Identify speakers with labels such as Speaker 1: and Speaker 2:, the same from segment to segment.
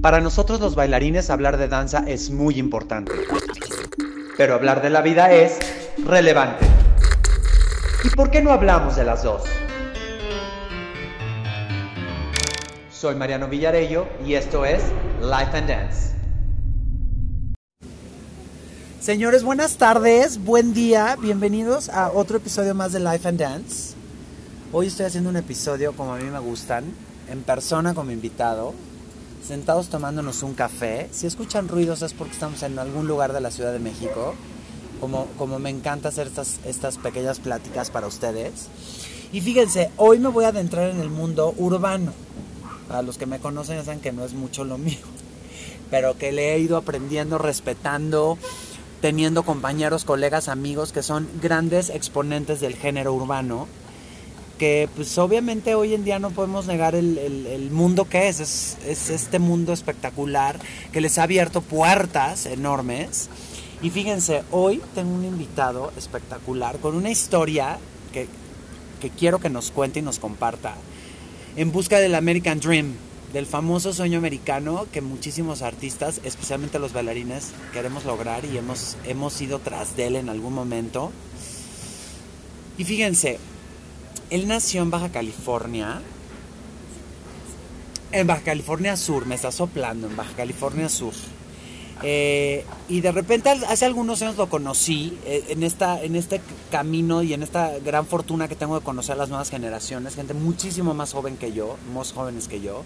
Speaker 1: Para nosotros los bailarines hablar de danza es muy importante, pero hablar de la vida es relevante. ¿Y por qué no hablamos de las dos? Soy Mariano Villarello y esto es Life and Dance.
Speaker 2: Señores, buenas tardes, buen día, bienvenidos a otro episodio más de Life and Dance. Hoy estoy haciendo un episodio como a mí me gustan, en persona como invitado, sentados tomándonos un café. Si escuchan ruidos es porque estamos en algún lugar de la Ciudad de México, como, como me encanta hacer estas, estas pequeñas pláticas para ustedes. Y fíjense, hoy me voy a adentrar en el mundo urbano. Para los que me conocen saben que no es mucho lo mío, pero que le he ido aprendiendo, respetando, teniendo compañeros, colegas, amigos que son grandes exponentes del género urbano, que pues obviamente hoy en día no podemos negar el, el- el mundo que es. es, es este mundo espectacular que les ha abierto puertas enormes. Y fíjense, hoy tengo un invitado espectacular con una historia que, que quiero que nos cuente y nos comparta en busca del American Dream, del famoso sueño americano que muchísimos artistas, especialmente los bailarines, queremos lograr y hemos, hemos ido tras de él en algún momento. Y fíjense, él nació en Baja California, en Baja California Sur, me está soplando, en Baja California Sur. Eh, y de repente hace algunos años lo conocí eh, en, esta, en este camino y en esta gran fortuna que tengo de conocer a las nuevas generaciones, gente muchísimo más joven que yo, más jóvenes que yo.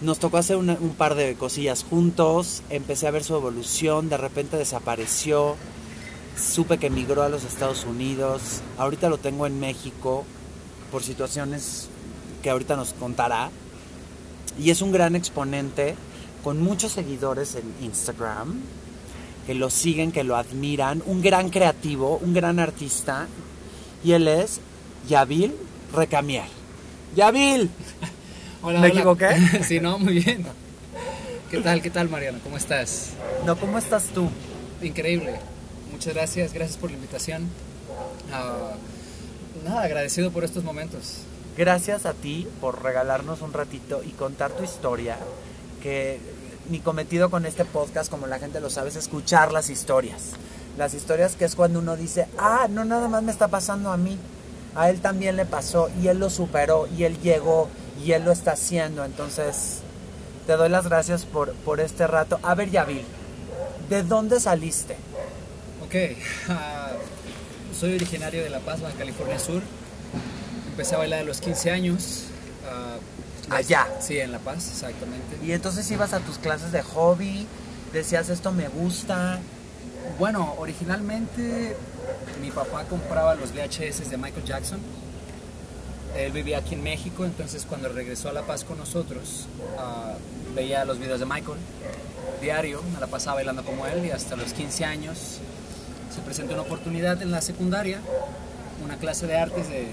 Speaker 2: Nos tocó hacer un par de cosillas juntos, empecé a ver su evolución, de repente desapareció, supe que emigró a los Estados Unidos, ahorita lo tengo en México por situaciones que ahorita nos contará. Y es un gran exponente con muchos seguidores en Instagram, que lo siguen, que lo admiran, un gran creativo, un gran artista. Y él es Yavil Recamier. Yavil,
Speaker 3: Hola,
Speaker 2: ¿Me
Speaker 3: hola.
Speaker 2: equivoqué?
Speaker 3: sí, no, muy bien. ¿Qué tal, qué tal, Mariano? ¿Cómo estás?
Speaker 2: no, ¿cómo estás tú?
Speaker 3: Increíble. Muchas gracias, gracias por la invitación. Ah, nada, agradecido por estos momentos.
Speaker 2: Gracias a ti por regalarnos un ratito y contar tu historia, que mi cometido con este podcast, como la gente lo sabe, es escuchar las historias. Las historias que es cuando uno dice, ah, no nada más me está pasando a mí, a él también le pasó y él lo superó y él llegó y él lo está haciendo. Entonces, te doy las gracias por, por este rato. A ver, Yavil, ¿de dónde saliste?
Speaker 3: Ok, ah, soy originario de La Paz, Baja California Sur. Empecé a bailar a los 15 años. ah,
Speaker 2: Allá.
Speaker 3: Sí, en La Paz, exactamente.
Speaker 2: Y entonces ibas a tus clases de hobby, decías esto me gusta.
Speaker 3: Bueno, originalmente mi papá compraba los VHS de Michael Jackson. Él vivía aquí en México, entonces cuando regresó a La Paz con nosotros, ah, veía los videos de Michael diario, me la pasaba bailando como él y hasta los 15 años se presentó una oportunidad en la secundaria, una clase de artes de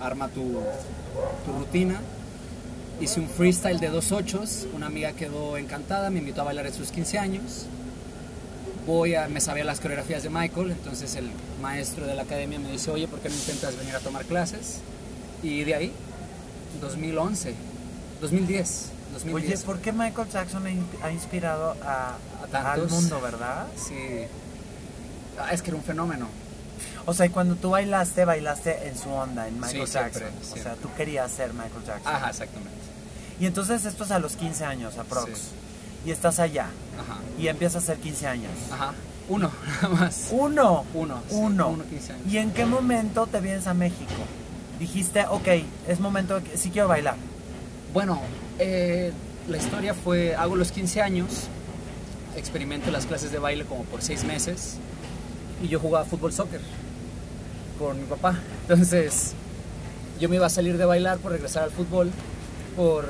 Speaker 3: arma tu, tu rutina. Hice un freestyle de dos ochos, una amiga quedó encantada, me invitó a bailar en sus 15 años voy a, me sabía las coreografías de Michael, entonces el maestro de la academia me dice, oye, ¿por qué no intentas venir a tomar clases? Y de ahí, 2011, 2010, 2010.
Speaker 2: Oye, ¿por qué Michael Jackson ha inspirado a,
Speaker 3: A tantos.
Speaker 2: al mundo, verdad?
Speaker 3: Sí. Ah, es que era un fenómeno.
Speaker 2: O sea, y cuando tú bailaste, bailaste en su onda, en Michael
Speaker 3: Sí,
Speaker 2: Jackson.
Speaker 3: siempre,
Speaker 2: O sea, tú querías ser Michael Jackson.
Speaker 3: Ajá, exactamente.
Speaker 2: Y entonces esto es a los 15 años, aprox.
Speaker 3: Sí.
Speaker 2: Y estás allá.
Speaker 3: Ajá,
Speaker 2: Y empiezas a hacer 15 años.
Speaker 3: ajá. Uno, nada más.
Speaker 2: Uno.
Speaker 3: Uno, sí,
Speaker 2: Uno.
Speaker 3: uno, 15 años.
Speaker 2: ¿Y en qué momento te vienes a México? Dijiste, ok, es momento, de que sí quiero bailar.
Speaker 3: Bueno, eh, la historia fue, hago los 15 años, experimento las clases de baile como por 6 meses y yo jugaba fútbol soccer con mi papá. Entonces yo me iba a salir de bailar por regresar al fútbol por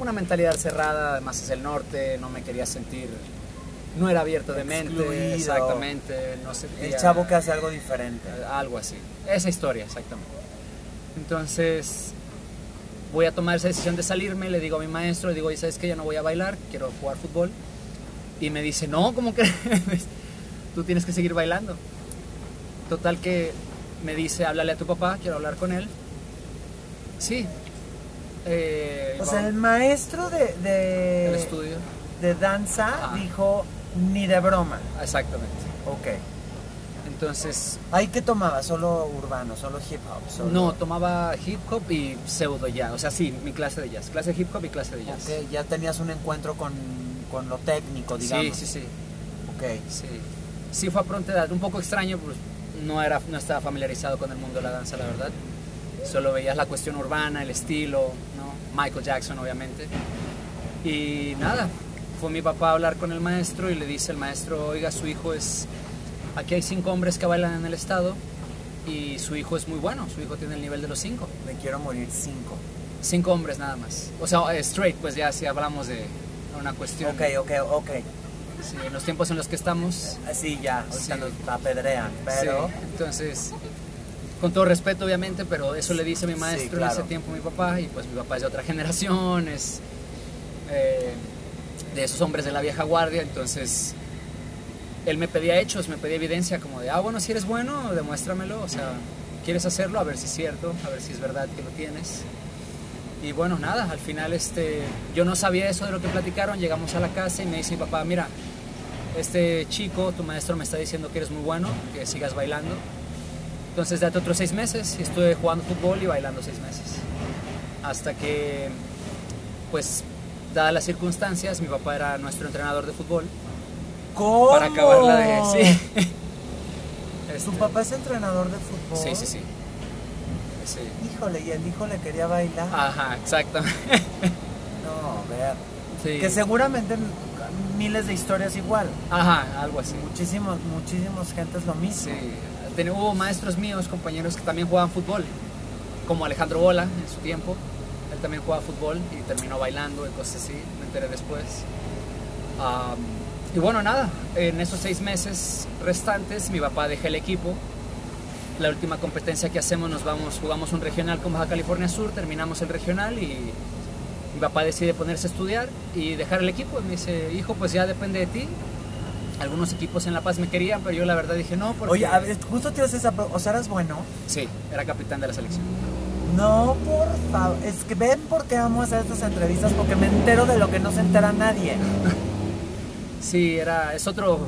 Speaker 3: una mentalidad cerrada, además es el norte, no me quería sentir, no era abierto de mente, exactamente, no
Speaker 2: El chavo que hace algo diferente.
Speaker 3: Algo así. Esa historia, exactamente. Entonces, voy a tomar esa decisión de salirme, le digo a mi maestro, le digo, oye, ¿sabes qué? Ya no voy a bailar, quiero jugar fútbol. Y me dice, no, ¿cómo crees? Tú tienes que seguir bailando. Total que me dice, háblale a tu papá, quiero hablar con él. Sí. Eh,
Speaker 2: O sea, el maestro de, de-
Speaker 3: al estudio.
Speaker 2: de danza dijo ni de broma.
Speaker 3: Exactamente.
Speaker 2: Ok.
Speaker 3: Entonces,
Speaker 2: ¿Ahí qué tomaba? ¿Solo urbano? ¿Solo hip hop? Solo...
Speaker 3: no, tomaba hip hop y pseudo jazz. O sea, sí, mi clase de jazz. Clase de hip hop y clase de jazz.
Speaker 2: Ok, ya tenías un encuentro con, con lo técnico, digamos.
Speaker 3: Sí, sí, sí.
Speaker 2: Ok.
Speaker 3: Sí, sí fue a pronta edad, un poco extraño, pues no, era, no estaba familiarizado con el mundo de la danza, la verdad. Solo veías la cuestión urbana, el estilo, ¿no? Michael Jackson, obviamente. Y nada, fue mi papá a hablar con el maestro y le dice el maestro, oiga, su hijo es... Aquí hay cinco hombres que bailan en el estado y su hijo es muy bueno, su hijo tiene el nivel de los cinco.
Speaker 2: Me quiero morir cinco.
Speaker 3: Cinco hombres nada más. O sea, eh, straight, pues ya si hablamos de una cuestión...
Speaker 2: Ok, ok, ok.
Speaker 3: Sí, en los tiempos en los que estamos,
Speaker 2: Sí, ya, ahorita
Speaker 3: Sí.
Speaker 2: nos apedrean, pero...
Speaker 3: Sí, entonces, con todo respeto obviamente, pero eso le dice mi maestro
Speaker 2: claro.
Speaker 3: en ese tiempo a mi papá, y pues mi papá es de otra generación, es eh, de esos hombres de la vieja guardia, entonces él me pedía hechos, me pedía evidencia como de, ah, bueno, si eres bueno, demuéstramelo, o sea, ¿quieres hacerlo? A ver si es cierto, a ver si es verdad que lo tienes. Y bueno, nada, al final este, yo no sabía eso de lo que platicaron, llegamos a la casa y me dice mi papá, mira, este chico, tu maestro me está diciendo que eres muy bueno, que sigas bailando. Entonces date otros seis meses y estuve jugando fútbol y bailando seis meses. Hasta que, pues, dadas las circunstancias, mi papá era nuestro entrenador de fútbol.
Speaker 2: ¿Cómo?
Speaker 3: Para acabarla de... Sí.
Speaker 2: ¿Tu
Speaker 3: Este,
Speaker 2: papá es entrenador de fútbol?
Speaker 3: Sí, sí, sí. Sí.
Speaker 2: Híjole, y el hijo le quería bailar.
Speaker 3: Ajá, exactamente.
Speaker 2: No, ver.
Speaker 3: Sí.
Speaker 2: Que seguramente miles de historias igual.
Speaker 3: Ajá, algo así.
Speaker 2: Muchísimos, muchísimos gentes lo mismo.
Speaker 3: Sí, Ten- hubo maestros míos, compañeros que también jugaban fútbol, como Alejandro Bola en su tiempo. Él también jugaba fútbol y terminó bailando y cosas así, me enteré después. Am, y bueno, nada, en esos seis meses restantes mi papá deja el equipo. La última competencia que hacemos nos vamos, jugamos un regional con Baja California Sur, terminamos el regional y mi papá decide ponerse a estudiar y dejar el equipo. Y me dice, hijo, pues ya depende de ti. Algunos equipos en La Paz me querían, pero yo la verdad dije no, porque...
Speaker 2: Oye, a ver, justo te esa... O sea, eras bueno.
Speaker 3: Sí, era capitán de la selección.
Speaker 2: No, por favor. Es que ven por qué amo hacer estas entrevistas, porque me entero de lo que no se entera nadie.
Speaker 3: Sí, era, es otro,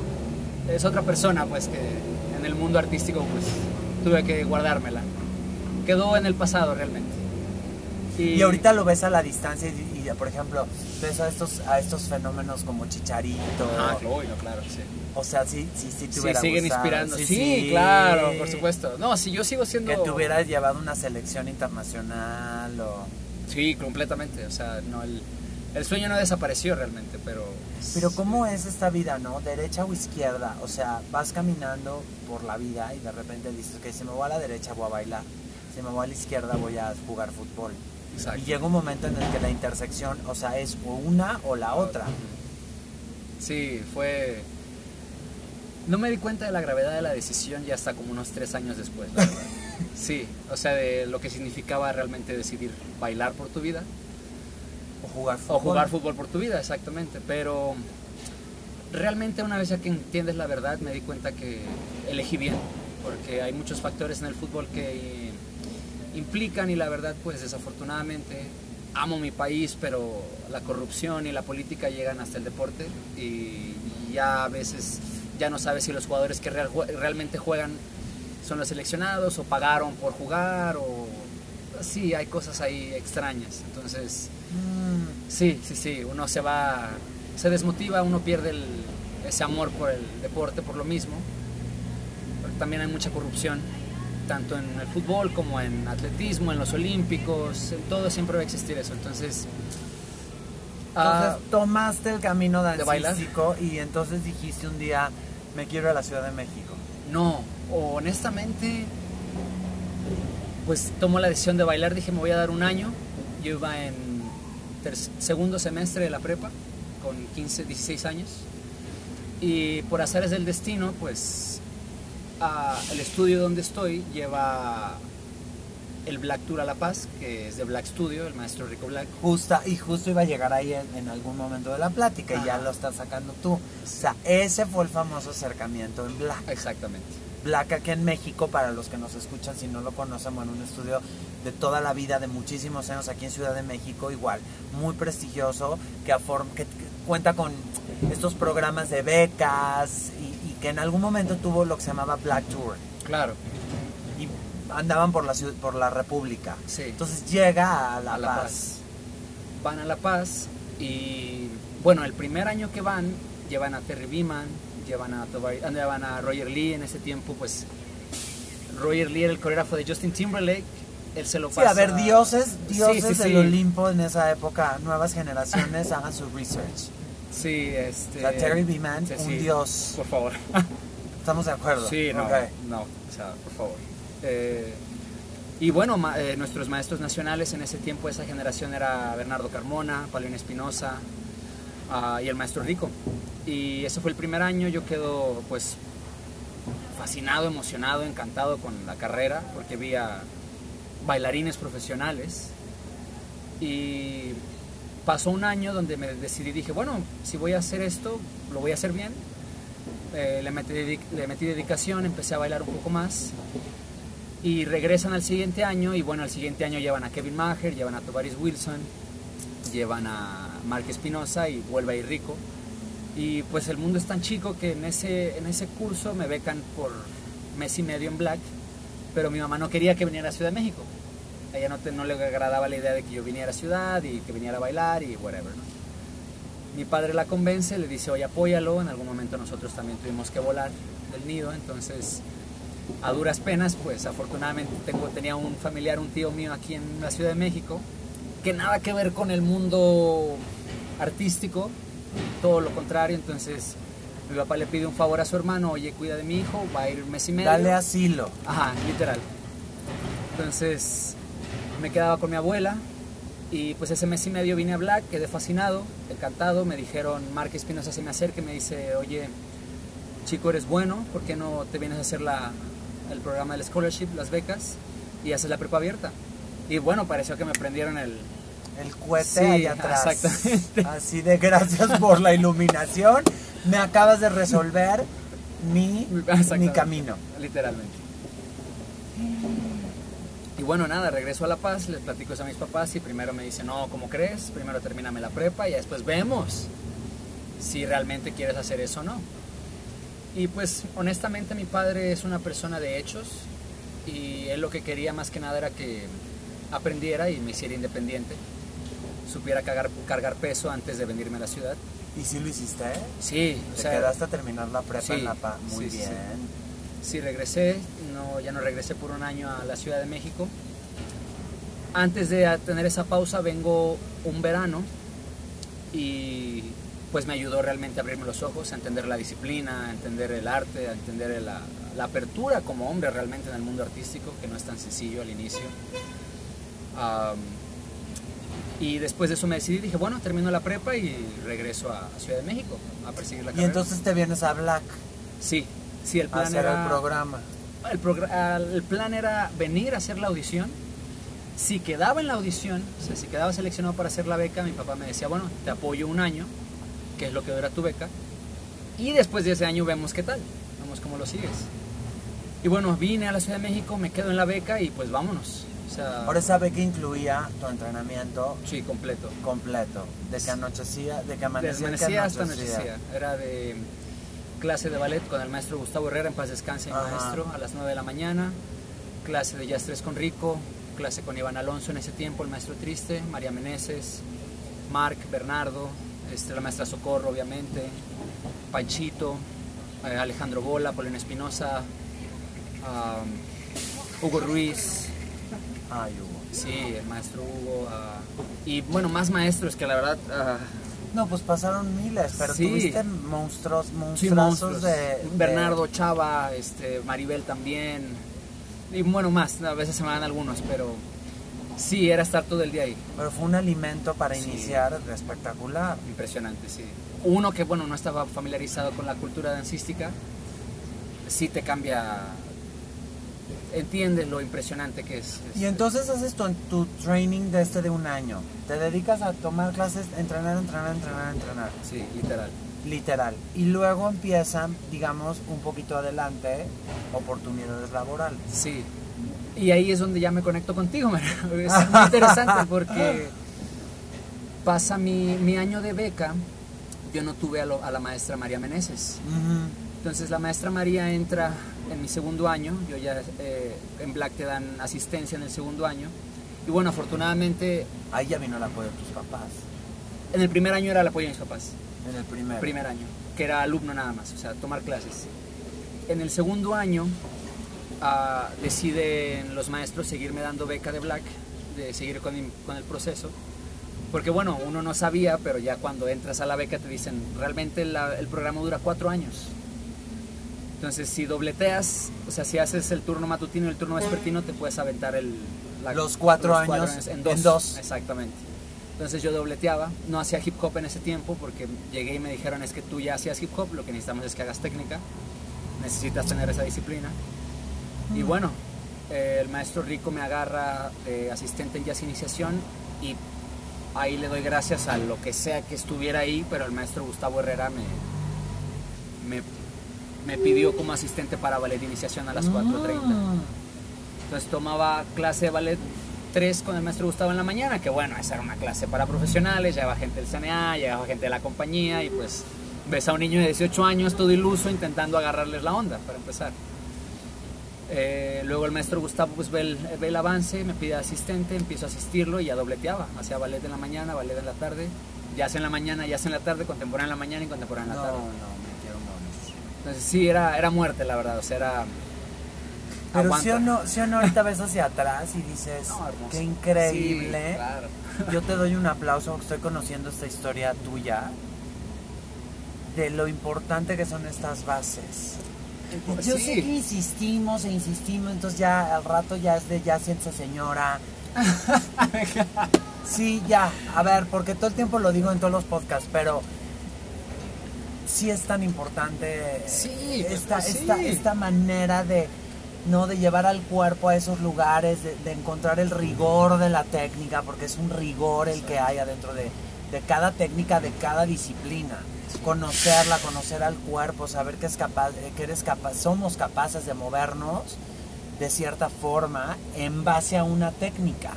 Speaker 3: es otra persona, pues, que en el mundo artístico, pues, tuve que guardármela. Quedó en el pasado, realmente.
Speaker 2: Y ahorita lo ves a la distancia y, y, por ejemplo, ves a estos, a estos fenómenos como Chicharito.
Speaker 3: Ah, claro, claro, sí.
Speaker 2: O sea, sí, sí, sí te
Speaker 3: Sí, siguen
Speaker 2: gustado.
Speaker 3: inspirando. Sí, claro, por supuesto. No, si yo sigo siendo...
Speaker 2: Que te hubieras llevado una selección internacional o...
Speaker 3: Sí, completamente. O sea, no, el, el sueño no desapareció realmente, pero...
Speaker 2: Pero ¿cómo es esta vida, no? ¿Derecha o izquierda? O sea, vas caminando por la vida y de repente dices que si me voy a la derecha voy a bailar, si me voy a la izquierda voy a jugar fútbol.
Speaker 3: Exacto.
Speaker 2: Y llega un momento en el que la intersección, o sea, es o una o la otra.
Speaker 3: Sí, fue... No me di cuenta de la gravedad de la decisión ya hasta como unos tres años después, la verdad. Sí, o sea, de lo que significaba realmente decidir bailar por tu vida
Speaker 2: O jugar fútbol.
Speaker 3: o jugar fútbol por tu vida, exactamente. Pero realmente una vez que entiendes la verdad me di cuenta que elegí bien, porque hay muchos factores en el fútbol que implican y la verdad pues desafortunadamente amo mi país, pero la corrupción y la política llegan hasta el deporte y ya a veces ya no sabes si los jugadores que real- realmente juegan son los seleccionados o pagaron por jugar o sí, hay cosas ahí extrañas. Entonces,
Speaker 2: Mm,
Speaker 3: Sí, sí, sí, uno se va, se desmotiva, uno pierde el- ese amor por el deporte, por lo mismo. También hay mucha corrupción, tanto en el fútbol como en atletismo, en los olímpicos, en todo siempre va a existir eso. Entonces, ah,
Speaker 2: Entonces tomaste el camino
Speaker 3: ¿De bailar?
Speaker 2: dancístico y entonces dijiste un día, me quiero a la Ciudad de México.
Speaker 3: no, honestamente, pues tomo la decisión de bailar, dije me voy a dar un año. Yo iba en segundo semestre de la prepa, con 15, 16 años. Y por azares del destino, pues ah, el estudio donde estoy lleva el Black Tour a La Paz, que es de Black Studio, el maestro Rico Black.
Speaker 2: Justa, y justo iba a llegar ahí en, en algún momento de la plática y ya lo estás sacando tú. O sea, ese fue el famoso acercamiento en Black.
Speaker 3: Exactamente.
Speaker 2: Black aquí en México, para los que nos escuchan, si no lo conocen, bueno, un estudio de toda la vida, de muchísimos años aquí en Ciudad de México, igual, muy prestigioso, que, que que cuenta con estos programas de becas y, y que en algún momento tuvo lo que se llamaba Black Tour
Speaker 3: Claro,
Speaker 2: y andaban por la ciudad, por la República.
Speaker 3: Sí.
Speaker 2: Entonces llega a La,
Speaker 3: a La
Speaker 2: Paz.
Speaker 3: Paz. Van a La Paz y, bueno, el primer año que van, llevan a Terry Beeman, llevan a, Tobar- ah, llevan a Roger Lee. En ese tiempo, pues, Roger Lee era el coreógrafo de Justin Timberlake. Él se lo
Speaker 2: Sí,
Speaker 3: pasa.
Speaker 2: a ver, dioses,
Speaker 3: Sí,
Speaker 2: dioses
Speaker 3: sí, sí.
Speaker 2: del Olimpo en esa época, nuevas generaciones hagan su research.
Speaker 3: Sí, este.
Speaker 2: O sea, Terry Beeman,
Speaker 3: sí,
Speaker 2: un
Speaker 3: sí.
Speaker 2: dios.
Speaker 3: Por favor.
Speaker 2: ¿Estamos de acuerdo?
Speaker 3: Sí, no,
Speaker 2: Ok.
Speaker 3: no, o sea, por favor. Eh, y bueno, ma- eh, nuestros maestros nacionales en ese tiempo, esa generación era Bernardo Carmona, Pauline Espinosa ah, y el maestro Rico. Y ese fue el primer año, yo quedo pues fascinado, emocionado, encantado con la carrera, porque vi a bailarines profesionales. Y pasó un año donde me decidí, dije, bueno, si voy a hacer esto, lo voy a hacer bien. Eh, le, metí, le metí dedicación, empecé a bailar un poco más. Y regresan al siguiente año, y bueno, al siguiente año llevan a Kevin Maher, llevan a Tovaris Wilson, llevan a Mark Espinosa y vuelve a ir rico. Y pues el mundo es tan chico que en ese, en ese curso me becan por mes y medio en Black, pero mi mamá no quería que viniera a Ciudad de México. A ella no, te- no le agradaba la idea de que yo viniera a ciudad y que viniera a bailar y whatever, ¿no? Mi padre la convence, le dice, oye, apóyalo. En algún momento nosotros también tuvimos que volar del nido, entonces a duras penas, pues afortunadamente tengo, tenía un familiar, un tío mío aquí en la Ciudad de México, que nada que ver con el mundo artístico, todo lo contrario, entonces mi papá le pide un favor a su hermano, oye, cuida de mi hijo, va a ir un mes y medio.
Speaker 2: Dale asilo.
Speaker 3: Ajá, literal. Entonces me quedaba con mi abuela y pues ese mes y medio vine a Black, quedé fascinado, encantado. Me dijeron, Mark Espinosa se me acerca y me dice, oye, chico, eres bueno, ¿por qué no te vienes a hacer la, el programa del scholarship, las becas y haces la prepa abierta? Y bueno, pareció que me prendieron el...
Speaker 2: El cohete
Speaker 3: Sí,
Speaker 2: allá atrás.
Speaker 3: exactamente.
Speaker 2: Así de gracias por la iluminación. Me acabas de resolver mi, mi camino.
Speaker 3: Literalmente. Y bueno, nada, regreso a La Paz, les platico eso a mis papás y primero me dicen, no, ¿cómo crees? Primero termíname la prepa y después vemos si realmente quieres hacer eso o no. Y pues honestamente mi padre es una persona de hechos y él lo que quería más que nada era que aprendiera y me hiciera independiente, supiera cargar, cargar peso antes de venirme a la ciudad.
Speaker 2: ¿Y si lo hiciste?
Speaker 3: Sí, o
Speaker 2: Te
Speaker 3: sea,
Speaker 2: quedaste a terminar la prepa
Speaker 3: sí,
Speaker 2: en La Paz. Muy
Speaker 3: sí,
Speaker 2: bien.
Speaker 3: sí. Sí, regresé, no, ya no regresé por un año a la Ciudad de México. Antes de tener esa pausa vengo un verano y pues me ayudó realmente a abrirme los ojos, a entender la disciplina, a entender el arte, a entender la, la apertura como hombre realmente en el mundo artístico, que no es tan sencillo al inicio. Y después de eso me decidí, dije, bueno, termino la prepa y regreso a Ciudad de México a perseguir la
Speaker 2: Y
Speaker 3: carrera.
Speaker 2: entonces te vienes a Black
Speaker 3: Sí, sí, el
Speaker 2: a
Speaker 3: plan
Speaker 2: hacer
Speaker 3: era...
Speaker 2: el programa.
Speaker 3: El, progra- el plan era venir a hacer la audición. Si quedaba en la audición, o sea, si quedaba seleccionado para hacer la beca, mi papá me decía, bueno, te apoyo un año, que es lo que dura tu beca, y después de ese año vemos qué tal, vemos cómo lo sigues. Y bueno, vine a la Ciudad de México, me quedo en la beca y pues vámonos. O sea,
Speaker 2: Ahora esa beca incluía tu entrenamiento
Speaker 3: sí, completo.
Speaker 2: completo. De que anochecía, de que amanecía, que
Speaker 3: Desvanecía hasta
Speaker 2: anochecía.
Speaker 3: Era de clase de ballet con el maestro Gustavo Herrera, en paz descanse mi maestro, a las 9 de la mañana. Clase de jazz 3 con Rico, clase con Iván Alonso en ese tiempo, el maestro Triste, María Meneses, Marc, Bernardo, este, la maestra Socorro, obviamente, Panchito, eh, Alejandro Bola, Paulina Espinosa, am, Hugo Ruiz,
Speaker 2: Ay, Hugo.
Speaker 3: sí, el maestro Hugo, ah, y bueno, más maestros que la verdad... ah,
Speaker 2: No, pues pasaron miles, pero
Speaker 3: Sí.
Speaker 2: tuviste monstruos,
Speaker 3: Sí,
Speaker 2: monstruosos
Speaker 3: monstruos.
Speaker 2: de, de-
Speaker 3: Bernardo, Chava, este, Maribel también. Y bueno, más, a veces se me dan algunos, pero sí, era estar todo el día ahí.
Speaker 2: Pero fue un alimento para
Speaker 3: Sí.
Speaker 2: iniciar espectacular.
Speaker 3: Impresionante, sí. Uno que, bueno, no estaba familiarizado con la cultura dancística, sí te cambia entiendes lo impresionante que es.
Speaker 2: Y entonces haces tu, tu training de este de un año. Te dedicas a tomar clases, entrenar, entrenar, entrenar, entrenar.
Speaker 3: Sí, literal.
Speaker 2: Literal. Y luego empiezan, digamos, un poquito adelante, oportunidades laborales.
Speaker 3: Sí. Y ahí es donde ya me conecto contigo, María. Es muy interesante porque pasa mi, mi año de beca, yo no tuve a, lo- a la maestra María Meneses. Entonces la maestra María entra en mi segundo año, yo ya eh, en Black te dan asistencia en el segundo año. Y bueno, afortunadamente
Speaker 2: Ahí ya vino el apoyo de tus papás.
Speaker 3: en el primer año era el apoyo de mis papás.
Speaker 2: En el primer.
Speaker 3: primer año, que era alumno nada más, o sea, tomar clases. En el segundo año ah, deciden los maestros seguirme dando beca de Black, de seguir con, con el proceso, porque bueno, uno no sabía, pero ya cuando entras a la beca te dicen, realmente la- el programa dura cuatro años. Entonces, si dobleteas, o sea, si haces el turno matutino y el turno vespertino, te puedes aventar el, la-
Speaker 2: Los cuatro años
Speaker 3: en dos.
Speaker 2: en dos.
Speaker 3: Exactamente. Entonces yo dobleteaba, no hacía hip hop en ese tiempo porque llegué y me dijeron es que tú ya hacías hip hop, lo que necesitamos es que hagas técnica, necesitas tener esa disciplina. Y bueno, eh, el maestro Rico me agarra de asistente en jazz iniciación y ahí le doy gracias a lo que sea que estuviera ahí, pero el maestro Gustavo Herrera me, me, me pidió como asistente para ballet de iniciación a las 4.30. Entonces tomaba clase de ballet 3 con el maestro Gustavo en la mañana, que bueno, esa era una clase para profesionales, llevaba gente del CNA, llevaba gente de la compañía y pues ves a un niño de 18 años todo iluso intentando agarrarles la onda para empezar. Eh, luego el maestro Gustavo pues ve el, ve el avance, me pide asistente, empiezo a asistirlo y ya dobleteaba, hacía ballet en la mañana, ballet en la tarde, jazz en la mañana, jazz en la tarde, contemporáneo en la mañana y contemporáneo en la tarde. Entonces sí, era, era muerte la verdad, o sea, era...
Speaker 2: Pero
Speaker 3: aguanta.
Speaker 2: si o no, si o no ahorita ves hacia atrás y dices,
Speaker 3: No,
Speaker 2: qué increíble.
Speaker 3: Sí, claro.
Speaker 2: Yo te doy un aplauso, estoy conociendo esta historia tuya, de lo importante que son estas bases. Yo
Speaker 3: Sí.
Speaker 2: sé que insistimos e insistimos, entonces ya al rato ya es de ya siéntese señora. Sí, ya, a ver, porque todo el tiempo lo digo en todos los podcasts, pero sí es tan importante
Speaker 3: Sí,
Speaker 2: esta,
Speaker 3: pues sí.
Speaker 2: esta, esta manera de, ¿no? de llevar al cuerpo a esos lugares, de, de encontrar el rigor de la técnica, porque es un rigor el que hay adentro de, de cada técnica, de cada disciplina. Conocerla, conocer al cuerpo, saber que, es capaz, eh, que eres capaz, somos capaces de movernos de cierta forma en base a una técnica.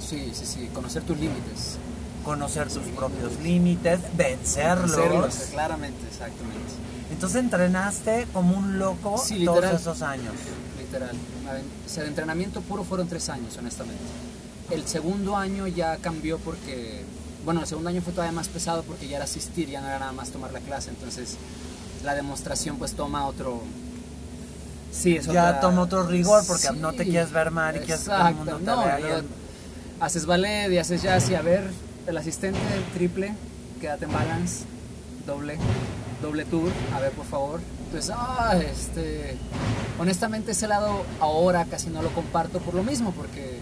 Speaker 3: Sí, sí, sí, conocer tus límites.
Speaker 2: Conocer tus propios límites, vencerlos.
Speaker 3: Hacerlos, claramente, exactamente.
Speaker 2: Entonces entrenaste como un loco
Speaker 3: Sí,
Speaker 2: todos esos años.
Speaker 3: Literal. O sea, de entrenamiento puro fueron tres años, honestamente. El segundo año ya cambió porque, bueno, el segundo año fue todavía más pesado porque ya era asistir, ya no era nada más tomar la clase, entonces la demostración pues toma otro... Sí, es
Speaker 2: Ya
Speaker 3: otra-
Speaker 2: toma otro rigor porque
Speaker 3: Sí,
Speaker 2: no te quieres ver mal y quieres que todo el mundo te
Speaker 3: no,
Speaker 2: vea bien.
Speaker 3: Haces ballet y haces jazz y a ver, el asistente del triple, quédate en balance, doble, doble tour, a ver por favor. Entonces, ah, este, honestamente ese lado ahora casi no lo comparto por lo mismo, porque,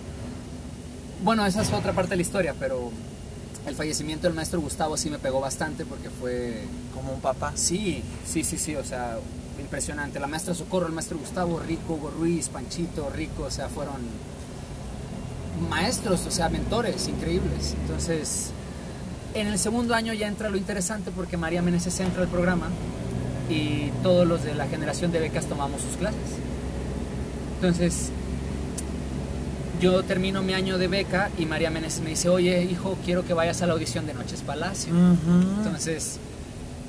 Speaker 3: bueno, esa es otra parte de la historia, pero el fallecimiento del maestro Gustavo sí me pegó bastante porque fue,
Speaker 2: Como un papá.
Speaker 3: Sí, sí, sí, sí, o sea, impresionante. La maestra Socorro, el maestro Gustavo, Rico, Hugo Ruiz, Panchito, Rico, o sea, fueron maestros, o sea, mentores increíbles. Entonces, en el segundo año ya entra lo interesante porque María Meneses entra al programa y todos los de la generación de becas tomamos sus clases. Entonces, yo termino mi año de beca y María Meneses me dice, oye, hijo, quiero que vayas a la audición de Noches Palacio. Entonces,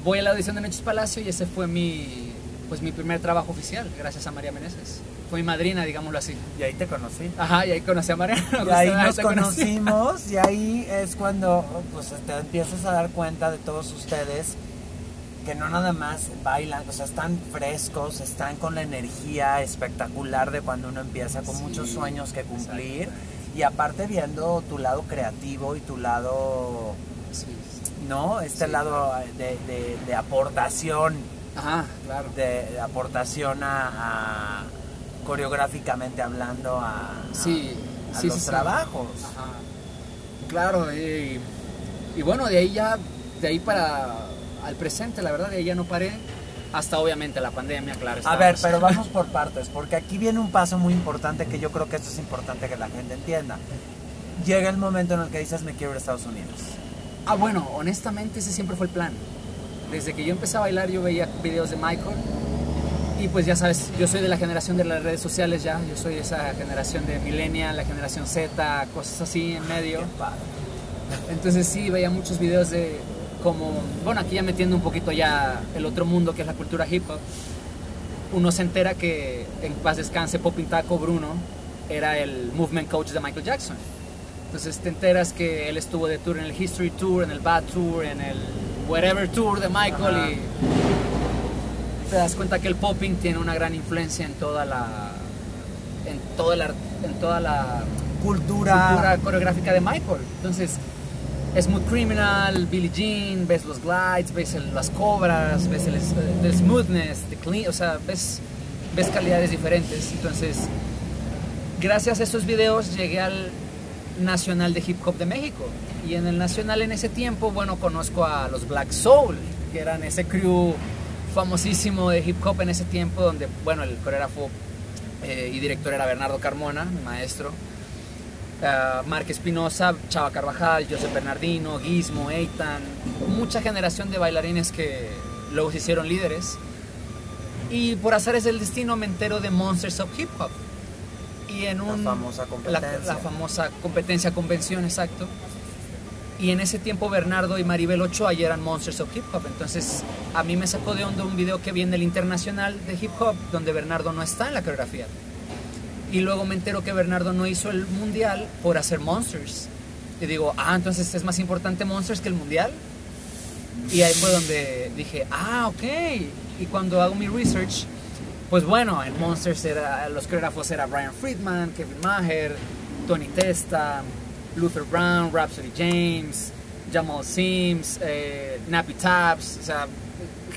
Speaker 3: voy a la audición de Noches Palacio y ese fue mi, pues, mi primer trabajo oficial, gracias a María Meneses. Fue mi madrina, digámoslo así.
Speaker 2: Y ahí te conocí.
Speaker 3: Ajá, y ahí conocí a María.
Speaker 2: Y ahí nos
Speaker 3: conocí.
Speaker 2: conocimos y ahí es cuando pues te empiezas a dar cuenta de todos ustedes que no nada más bailan, o sea, están frescos, están con la energía espectacular de cuando uno empieza, con
Speaker 3: Sí,
Speaker 2: muchos sueños que
Speaker 3: exacto.
Speaker 2: cumplir y aparte viendo tu lado creativo y tu lado,
Speaker 3: Sí, sí.
Speaker 2: ¿no? Este lado de, de- de aportación,
Speaker 3: Ajá, claro.
Speaker 2: de, aportación a, a- coreográficamente hablando a, a-
Speaker 3: Sí,
Speaker 2: a
Speaker 3: sí,
Speaker 2: los
Speaker 3: sí,
Speaker 2: trabajos.
Speaker 3: Ajá. Claro, y, y bueno, de ahí ya, de ahí para al presente, la verdad, de ahí ya no paré. hasta obviamente la pandemia, claro.
Speaker 2: A ver, pero vamos por partes, porque aquí viene un paso muy importante que yo creo que esto es importante que la gente entienda. Llega el momento en el que dices me quiero ir a Estados Unidos.
Speaker 3: Ah, bueno, honestamente ese siempre fue el plan. Desde que yo empecé a bailar yo veía videos de Michael y pues ya sabes, yo soy de la generación de las redes sociales ya, yo soy de esa generación de millennial, la generación Z, cosas así en medio. Entonces sí, veía muchos videos de como, bueno, aquí ya metiendo un poquito ya el otro mundo que es la cultura hip hop. Uno se entera que en paz descanse Popin Taco Bruno era el movement coach de Michael Jackson. Entonces te enteras que él estuvo de tour en el History Tour, en el Bad Tour, en el Whatever Tour de Michael
Speaker 2: Ajá.
Speaker 3: y te das cuenta que el popping tiene una gran influencia en toda la en toda la en toda la
Speaker 2: Cultura.
Speaker 3: cultura coreográfica de Michael. Entonces, Smooth Criminal, Billie Jean, ves los glides, ves el- las cobras, ves el, el smoothness, the clean, o sea, ves, ves calidades diferentes. Entonces, gracias a esos videos llegué al Nacional de Hip Hop de México. Y en el Nacional en ese tiempo, bueno, conozco a los Black Soul, que eran ese crew famosísimo de hip hop en ese tiempo, donde, bueno, el coreógrafo eh, y director era Bernardo Carmona, mi maestro. Uh, Mark Espinosa, Chava Carvajal, Joseph Bernardino, Gizmo, Eitan, mucha generación de bailarines que luego se hicieron líderes. Y por azares del destino me entero de Monsters of Hip Hop. Y en
Speaker 2: La
Speaker 3: un,
Speaker 2: famosa
Speaker 3: la,
Speaker 2: competencia.
Speaker 3: la famosa competencia, convención, exacto. Y en ese tiempo Bernardo y Maribel Ochoa ya eran Monsters of Hip Hop. Entonces a mí me sacó de onda un video que viene del Internacional de Hip Hop, donde Bernardo no está en la coreografía. Y luego me entero que Bernardo no hizo el mundial por hacer Monsters. Y digo, ah, entonces es más importante Monsters que el mundial. Y ahí fue donde dije, ah, ok. Y cuando hago mi research, pues bueno, en Monsters era, los coreógrafos eran Brian Friedman, Kevin Maher, Tony Testa, Luther Brown, Rhapsody James, Jamal Sims, eh, Nappy Taps, o sea,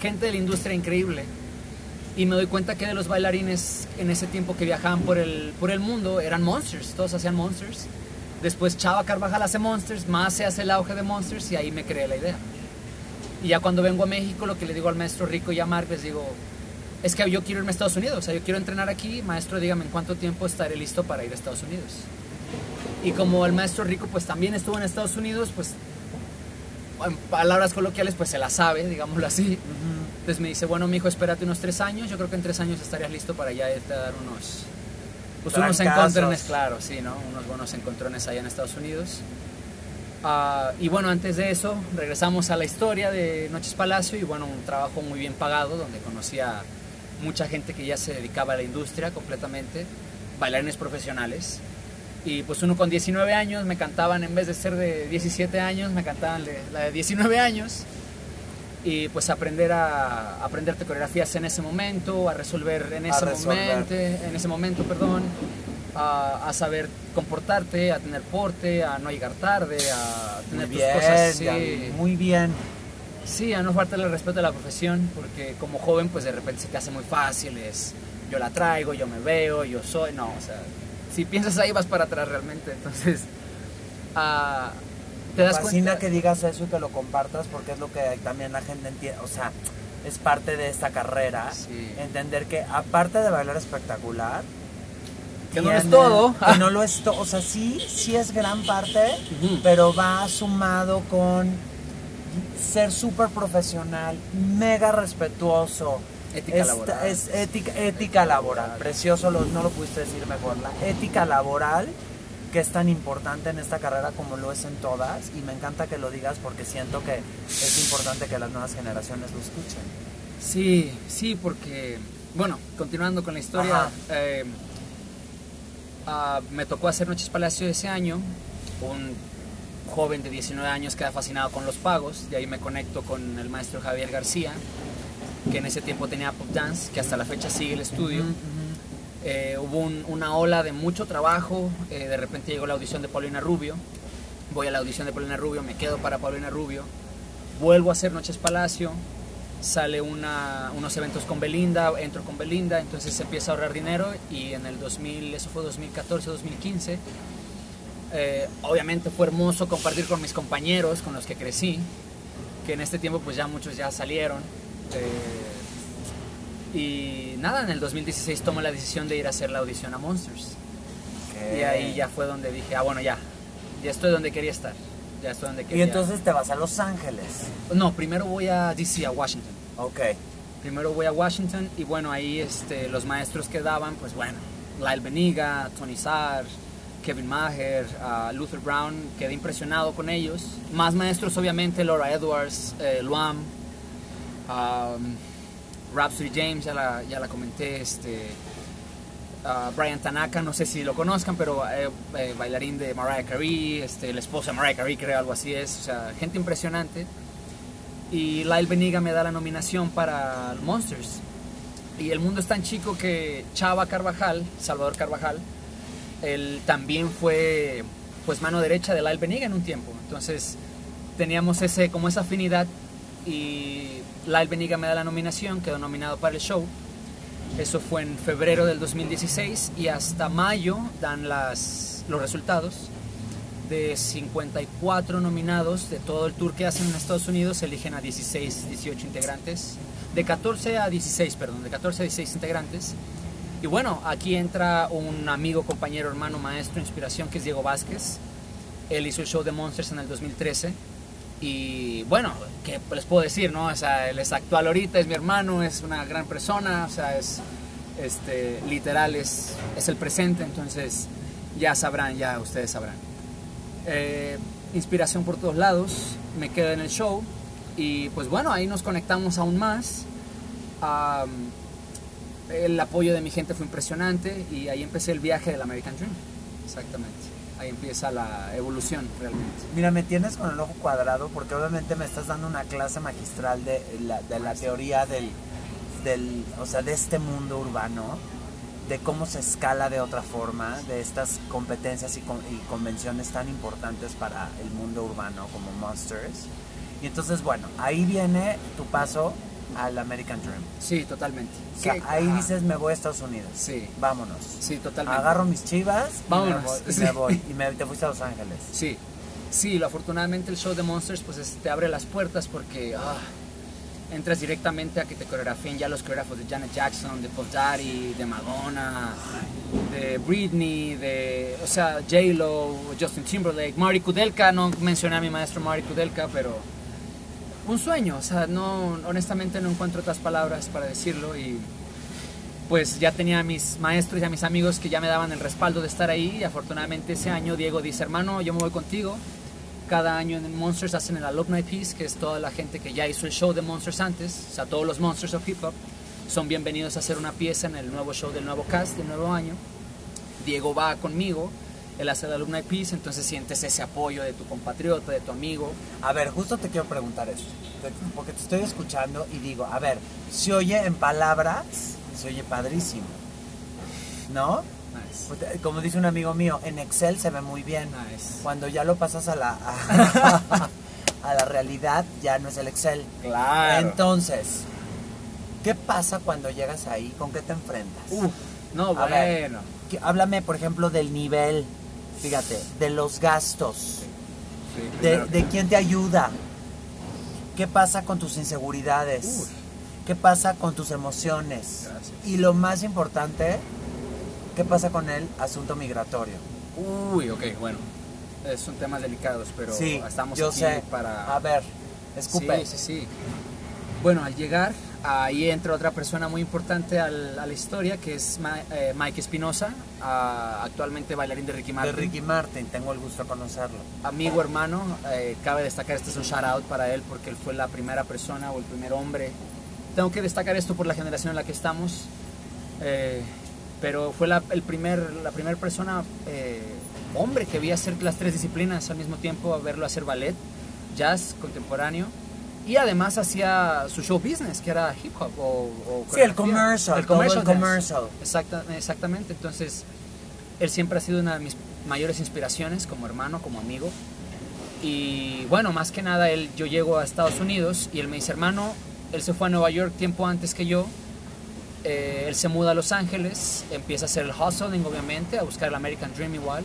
Speaker 3: gente de la industria increíble. Y me doy cuenta que de los bailarines en ese tiempo que viajaban por el, por el mundo eran Monsters, todos hacían Monsters. Después Chava Carvajal hace Monsters, más se hace el auge de Monsters y ahí me creé la idea. Y ya cuando vengo a México, lo que le digo al maestro Rico y a Mark, les digo, es que yo quiero irme a Estados Unidos, o sea, yo quiero entrenar aquí, maestro, dígame en cuánto tiempo estaré listo para ir a Estados Unidos. Y como el maestro Rico pues también estuvo en Estados Unidos, pues en palabras coloquiales pues se la sabe, digámoslo así. Entonces me dice, bueno, mi hijo, espérate unos tres años, yo creo que en tres años estarías listo para ya irte a dar unos, pues unos encontrones, claro, sí, ¿no? Unos buenos encontrones allá en Estados Unidos. Ah, y bueno, antes de eso, regresamos a la historia de Noches Palacio y bueno, un trabajo muy bien pagado donde conocí a mucha gente que ya se dedicaba a la industria completamente, bailarines profesionales. Y pues uno con 19 años me cantaban, en vez de ser de 17 años, me cantaban la de 19 años. Y pues aprender a aprenderte coreografías en ese momento, a resolver en ese momento, en ese momento, perdón, a, a saber comportarte, a tener porte, a no llegar tarde, a
Speaker 2: Muy
Speaker 3: tener tus
Speaker 2: bien,
Speaker 3: cosas sí,
Speaker 2: muy bien.
Speaker 3: sí, a no faltarle el respeto a la profesión, porque como joven pues de repente se te hace muy fácil, es yo la traigo, yo me veo, yo soy, no, o sea, si piensas ahí vas para atrás realmente, entonces ah, te das
Speaker 2: fascina
Speaker 3: cuenta
Speaker 2: que digas eso y que lo compartas porque es lo que también la gente entiende, o sea, es parte de esta carrera,
Speaker 3: Sí.
Speaker 2: entender que aparte de bailar espectacular,
Speaker 3: Que no lo es todo.
Speaker 2: que no lo es todo, o sea, sí, sí es gran parte,
Speaker 3: Ujú.
Speaker 2: pero va sumado con ser súper profesional, mega respetuoso.
Speaker 3: Ética
Speaker 2: Esta-
Speaker 3: laboral.
Speaker 2: Es ética, ética laboral, precioso, lo- no lo pudiste decir mejor. La ética laboral que es tan importante en esta carrera como lo es en todas y me encanta que lo digas porque siento que es importante que las nuevas generaciones lo escuchen.
Speaker 3: Sí, sí, porque, bueno, continuando con la historia, eh, ah, me tocó hacer Noches Palacio ese año. Un joven de 19 años queda fascinado con los pagos, de ahí me conecto con el maestro Javier García, que en ese tiempo tenía Pop Dance, que hasta la fecha sigue el estudio. Eh, hubo un- una ola de mucho trabajo, eh, de repente llegó la audición de Paulina Rubio, voy a la audición de Paulina Rubio, me quedo para Paulina Rubio, vuelvo a hacer Noches Palacio, sale una- unos eventos con Belinda, entro con Belinda, entonces se empieza a ahorrar dinero y en el 2000, eso fue 2014, 2015, eh, obviamente fue hermoso compartir con mis compañeros con los que crecí, que en este tiempo pues ya muchos ya salieron. Eh, Y nada, en el 2016 tomo la decisión de ir a hacer la audición a Monsters. Y ahí ya fue donde dije, ah, bueno, ya, ya estoy donde quería estar. Ya estoy donde
Speaker 2: Y
Speaker 3: quería.
Speaker 2: entonces te vas a Los Ángeles.
Speaker 3: No, primero voy a DC, a Washington.
Speaker 2: Ok.
Speaker 3: Primero voy a Washington y bueno, ahí este, los maestros que daban, pues bueno, Lyle Beniga, Tony Sarr, Kevin Maher, ah, Luther Brown, quedé impresionado con ellos. Más maestros, obviamente, Laura Edwards, eh, Luam, um, Rhapsody James, ya la, ya la comenté, este, ah, Brian Tanaka, no sé si lo conozcan, pero eh, eh, bailarín de Mariah Carey, este, el esposo de Mariah Carey, creo, algo así es, o sea, gente impresionante. Y Lyle Beniga me da la nominación para Monsters. Y el mundo es tan chico que Chava Carvajal, Salvador Carvajal, él también fue pues mano derecha de Lyle Beniga en un tiempo. Entonces teníamos ese, como esa afinidad y Lyle Beniga me da la nominación, quedó nominado para el show. Eso fue en febrero del 2016 y hasta mayo dan las, los resultados. De 54 nominados de todo el tour que hacen en Estados Unidos, eligen a 16, 18 integrantes. De 14 a 16, perdón, de 14 a 16 integrantes. Y bueno, aquí entra un amigo, compañero, hermano, maestro, inspiración, que es Diego Vázquez. Él hizo el show de Monsters en el 2013. Y bueno, ¿qué les puedo decir, no? O sea, él es actual ahorita, es mi hermano, es una gran persona, o sea, es este, literal, es, es el presente, entonces ya sabrán, ya ustedes sabrán. Eh, inspiración por todos lados, me quedo en el show y pues bueno, ahí nos conectamos aún más. Am, el apoyo de mi gente fue impresionante y ahí empecé el viaje del American Dream. Exactamente. Ahí empieza la evolución realmente.
Speaker 2: Mira, me tienes con el ojo cuadrado porque obviamente me estás dando una clase magistral de la, de la teoría del, del, o sea, de este mundo urbano, de cómo se escala de otra forma, de estas competencias y, con- y convenciones tan importantes para el mundo urbano como Monsters. Y entonces, bueno, ahí viene tu paso al American Dream.
Speaker 3: Sí, totalmente.
Speaker 2: O sea, ahí dices, me voy a Estados Unidos.
Speaker 3: Sí.
Speaker 2: Vámonos.
Speaker 3: Sí, totalmente.
Speaker 2: Agarro mis chivas y
Speaker 3: Vámonos.
Speaker 2: me voy. Y,
Speaker 3: Sí.
Speaker 2: me voy. Y me- te fuiste a Los Ángeles.
Speaker 3: Sí, sí, lo- afortunadamente el show de Monsters pues es- te abre las puertas porque ah, entras directamente a que te coreografíen ya los coreógrafos de Janet Jackson, de Puff Daddy, de Madonna, de Britney, de, o sea, J-Lo, Justin Timberlake, Mari Kudelka, no mencioné a mi maestro Mari Kudelka, pero un sueño, o sea, no, honestamente no encuentro otras palabras para decirlo y pues ya tenía a mis maestros y a mis amigos que ya me daban el respaldo de estar ahí y afortunadamente ese año Diego dice, hermano, yo me voy contigo. Cada año en Monsters hacen el Alumni Piece, que es toda la gente que ya hizo el show de Monsters antes, o sea, todos los Monsters of Hip Hop son bienvenidos a hacer una pieza en el nuevo show del nuevo cast del nuevo año. Diego va conmigo, él hace el Alumni Piece, entonces sientes ese apoyo de tu compatriota, de tu amigo.
Speaker 2: A ver, justo te quiero preguntar esto, te- porque te estoy escuchando y digo, a ver, se oye en palabras, se oye padrísimo, ¿no?
Speaker 3: Nice.
Speaker 2: Pues, eh, Como dice un amigo mío, en Excel se ve muy bien.
Speaker 3: Nice.
Speaker 2: Cuando ya lo pasas a la, a, a la realidad, ya no es el Excel.
Speaker 3: Claro.
Speaker 2: Entonces, ¿qué pasa cuando llegas ahí? ¿Con qué te enfrentas?
Speaker 3: Uf, no,
Speaker 2: A
Speaker 3: bueno.
Speaker 2: Háblame, por ejemplo, del nivel, fíjate, de los gastos.
Speaker 3: Sí,
Speaker 2: de, quién te ayuda. ¿Qué pasa con tus inseguridades?
Speaker 3: Uy.
Speaker 2: ¿Qué pasa con tus emociones?
Speaker 3: Gracias.
Speaker 2: Y lo más importante, ¿qué pasa con el asunto migratorio?
Speaker 3: Uy, ok, bueno. Son temas delicados, pero
Speaker 2: sí,
Speaker 3: estamos
Speaker 2: yo
Speaker 3: aquí
Speaker 2: sé.
Speaker 3: para...
Speaker 2: A ver, escupe.
Speaker 3: Sí, sí, sí. Bueno, al llegar, ahí entra otra persona muy importante al- a la historia, que es Ma- eh, Mike Espinosa, actualmente bailarín de Ricky
Speaker 2: De
Speaker 3: Martin.
Speaker 2: Ricky Martin, tengo el gusto de conocerlo.
Speaker 3: Amigo, hermano, eh, cabe destacar, este es un shout out para él, porque él fue la primera persona o el primer hombre. Tengo que destacar esto por la generación en la que estamos, eh, pero fue la, el primer, la primera persona eh, hombre que vi hacer las tres disciplinas al mismo tiempo, a verlo hacer ballet, jazz contemporáneo y además hacía su show business que era hip hop o, o
Speaker 2: Sí, el commercial,
Speaker 3: el
Speaker 2: todo
Speaker 3: commercial,
Speaker 2: el
Speaker 3: dance.
Speaker 2: commercial.
Speaker 3: Exacta- exactamente entonces él siempre ha sido una de mis mayores inspiraciones como hermano como amigo y bueno más que nada él yo llego a Estados Unidos y él me dice hermano él se fue a Nueva York tiempo antes que yo eh, él se muda a Los Ángeles, empieza a hacer el hustling, obviamente, a buscar el American Dream igual.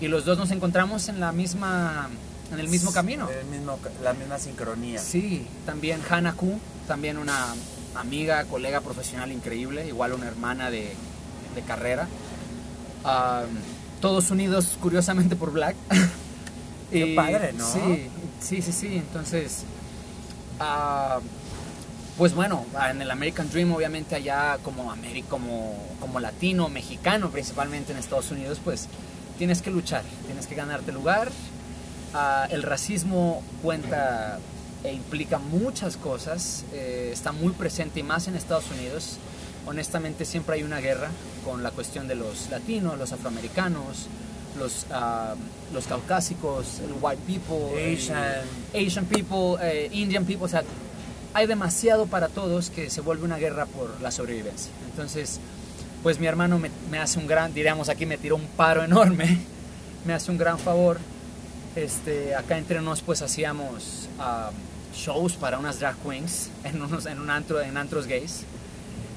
Speaker 3: Y los dos nos encontramos en la misma, en el mismo camino.
Speaker 2: El mismo, la misma sincronía.
Speaker 3: Sí, también Hannah Ku, también una amiga, colega profesional increíble, igual una hermana de, de carrera. Ah, todos unidos curiosamente por Black.
Speaker 2: Qué
Speaker 3: Y-
Speaker 2: padre, ¿no?
Speaker 3: Sí, sí, sí, sí. Entonces, ah, pues bueno, en el American Dream, obviamente allá como, Ameri- como, como latino, mexicano principalmente en Estados Unidos, pues tienes que luchar, tienes que ganarte lugar. Ah, el racismo cuenta e implica muchas cosas, eh, está muy presente y más en Estados Unidos. Honestamente siempre hay una guerra con la cuestión de los latinos, los afroamericanos, los, ah, los caucásicos, el white people.
Speaker 2: Asian
Speaker 3: people, eh, Indian people, o sea, hay demasiado para todos que se vuelve una guerra por la sobrevivencia. Entonces, pues mi hermano me, me hace un gran, diríamos aquí, me tiró un paro enorme, me hace un gran favor. Este, acá entre nos pues hacíamos ah, shows para unas drag queens en, unos, en un antro, en antros gays.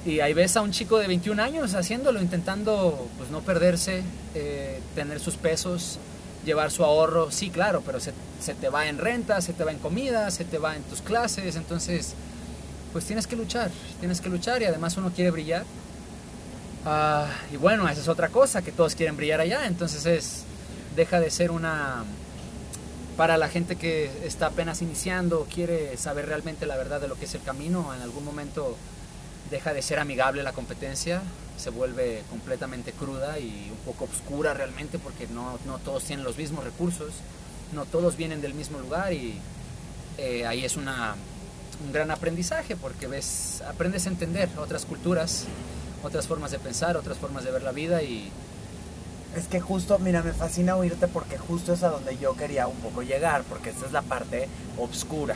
Speaker 3: Y ahí ves a un chico de 21 años haciéndolo, intentando pues no perderse, eh, tener sus pesos, llevar su ahorro. Sí, claro, pero se, se te va en renta, se te va en comida, se te va en tus clases. Entonces, pues tienes que luchar, tienes que luchar y además uno quiere brillar. Ah, y bueno, esa es otra cosa, que todos quieren brillar allá. Entonces es, deja de ser una... Para la gente que está apenas iniciando, quiere saber realmente la verdad de lo que es el camino, en algún momento deja de ser amigable la competencia, se vuelve completamente cruda y un poco oscura realmente porque no, no todos tienen los mismos recursos, no todos vienen del mismo lugar y eh, ahí es una, un gran aprendizaje porque ves, aprendes a entender otras culturas, otras formas de pensar, otras formas de ver la vida y
Speaker 2: Es que justo, mira, me fascina oírte porque justo es a donde yo quería un poco llegar, porque esta es la parte obscura.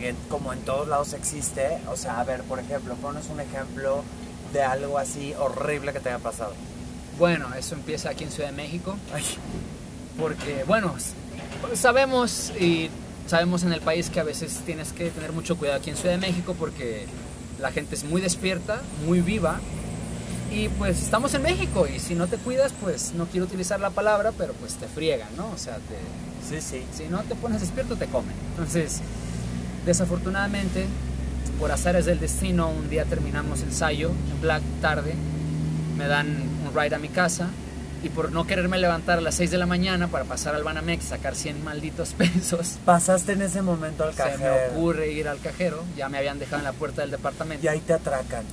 Speaker 2: En- como en todos lados existe, o sea, a ver, por ejemplo, ponos un ejemplo de algo así horrible que te haya pasado.
Speaker 3: bueno, eso empieza aquí en Ciudad de México.
Speaker 2: Ay,
Speaker 3: porque bueno, sabemos y sabemos en el país que a veces tienes que tener mucho cuidado aquí en Ciudad de México porque la gente es muy despierta, muy viva y pues estamos en México y si no te cuidas pues no quiero utilizar la palabra pero pues te friegan, ¿no? O sea, te,
Speaker 2: sí, sí.
Speaker 3: si no te pones despierto te comen. Entonces, desafortunadamente, por azares del destino, un día terminamos ensayo en Black tarde, me dan un ride a mi casa y por no quererme levantar a las 6 de la mañana para pasar al Banamex y sacar 100 malditos pesos,
Speaker 2: Pasaste en ese momento al
Speaker 3: se me
Speaker 2: cajero
Speaker 3: ocurre ir al cajero, ya me habían dejado en la puerta del departamento
Speaker 2: y ahí te atracan.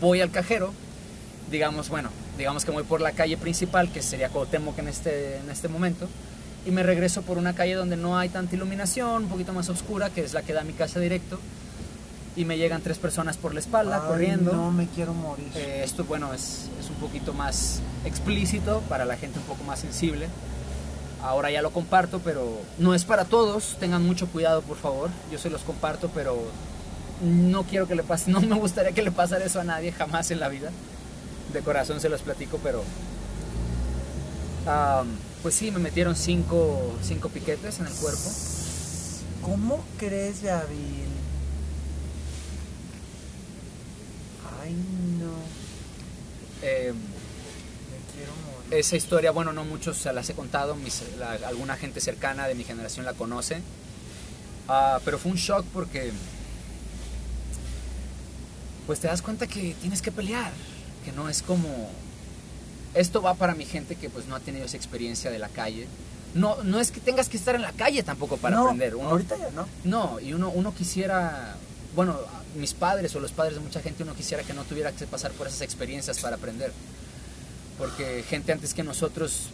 Speaker 3: voy al cajero, digamos, bueno, digamos que voy por la calle principal, que sería Cuauhtémoc en este, en este momento, y me regreso por una calle donde no hay tanta iluminación, un poquito más oscura, que es la que da mi casa directo, y me llegan tres personas por la espalda
Speaker 2: Ay,
Speaker 3: corriendo.
Speaker 2: No, me quiero morir.
Speaker 3: Eh, esto, bueno, es, es un poquito más explícito para la gente un poco más sensible. Ahora ya lo comparto, pero no es para todos. Tengan mucho cuidado, por favor. Yo se los comparto, pero no quiero que le pase, no me gustaría que le pasara eso a nadie jamás en la vida. De corazón se los platico, pero... am, pues sí, me metieron cinco, cinco piquetes en el cuerpo.
Speaker 2: ¿Cómo crees, Gabil? Ay, no.
Speaker 3: Em,
Speaker 2: Me quiero morir.
Speaker 3: Esa historia, bueno, no muchos se las he contado, mis- la- alguna gente cercana de mi generación la conoce, Ah, pero fue un shock porque pues te das cuenta que tienes que pelear, que no es como... Esto va para mi gente que pues no ha tenido esa experiencia de la calle. No, no es que tengas que estar en la calle tampoco para
Speaker 2: No,
Speaker 3: aprender. Uno,
Speaker 2: Ahorita ya no.
Speaker 3: no, y uno, uno quisiera, bueno, mis padres o los padres de mucha gente, uno quisiera que no tuviera que pasar por esas experiencias para aprender. Porque gente antes que nosotros,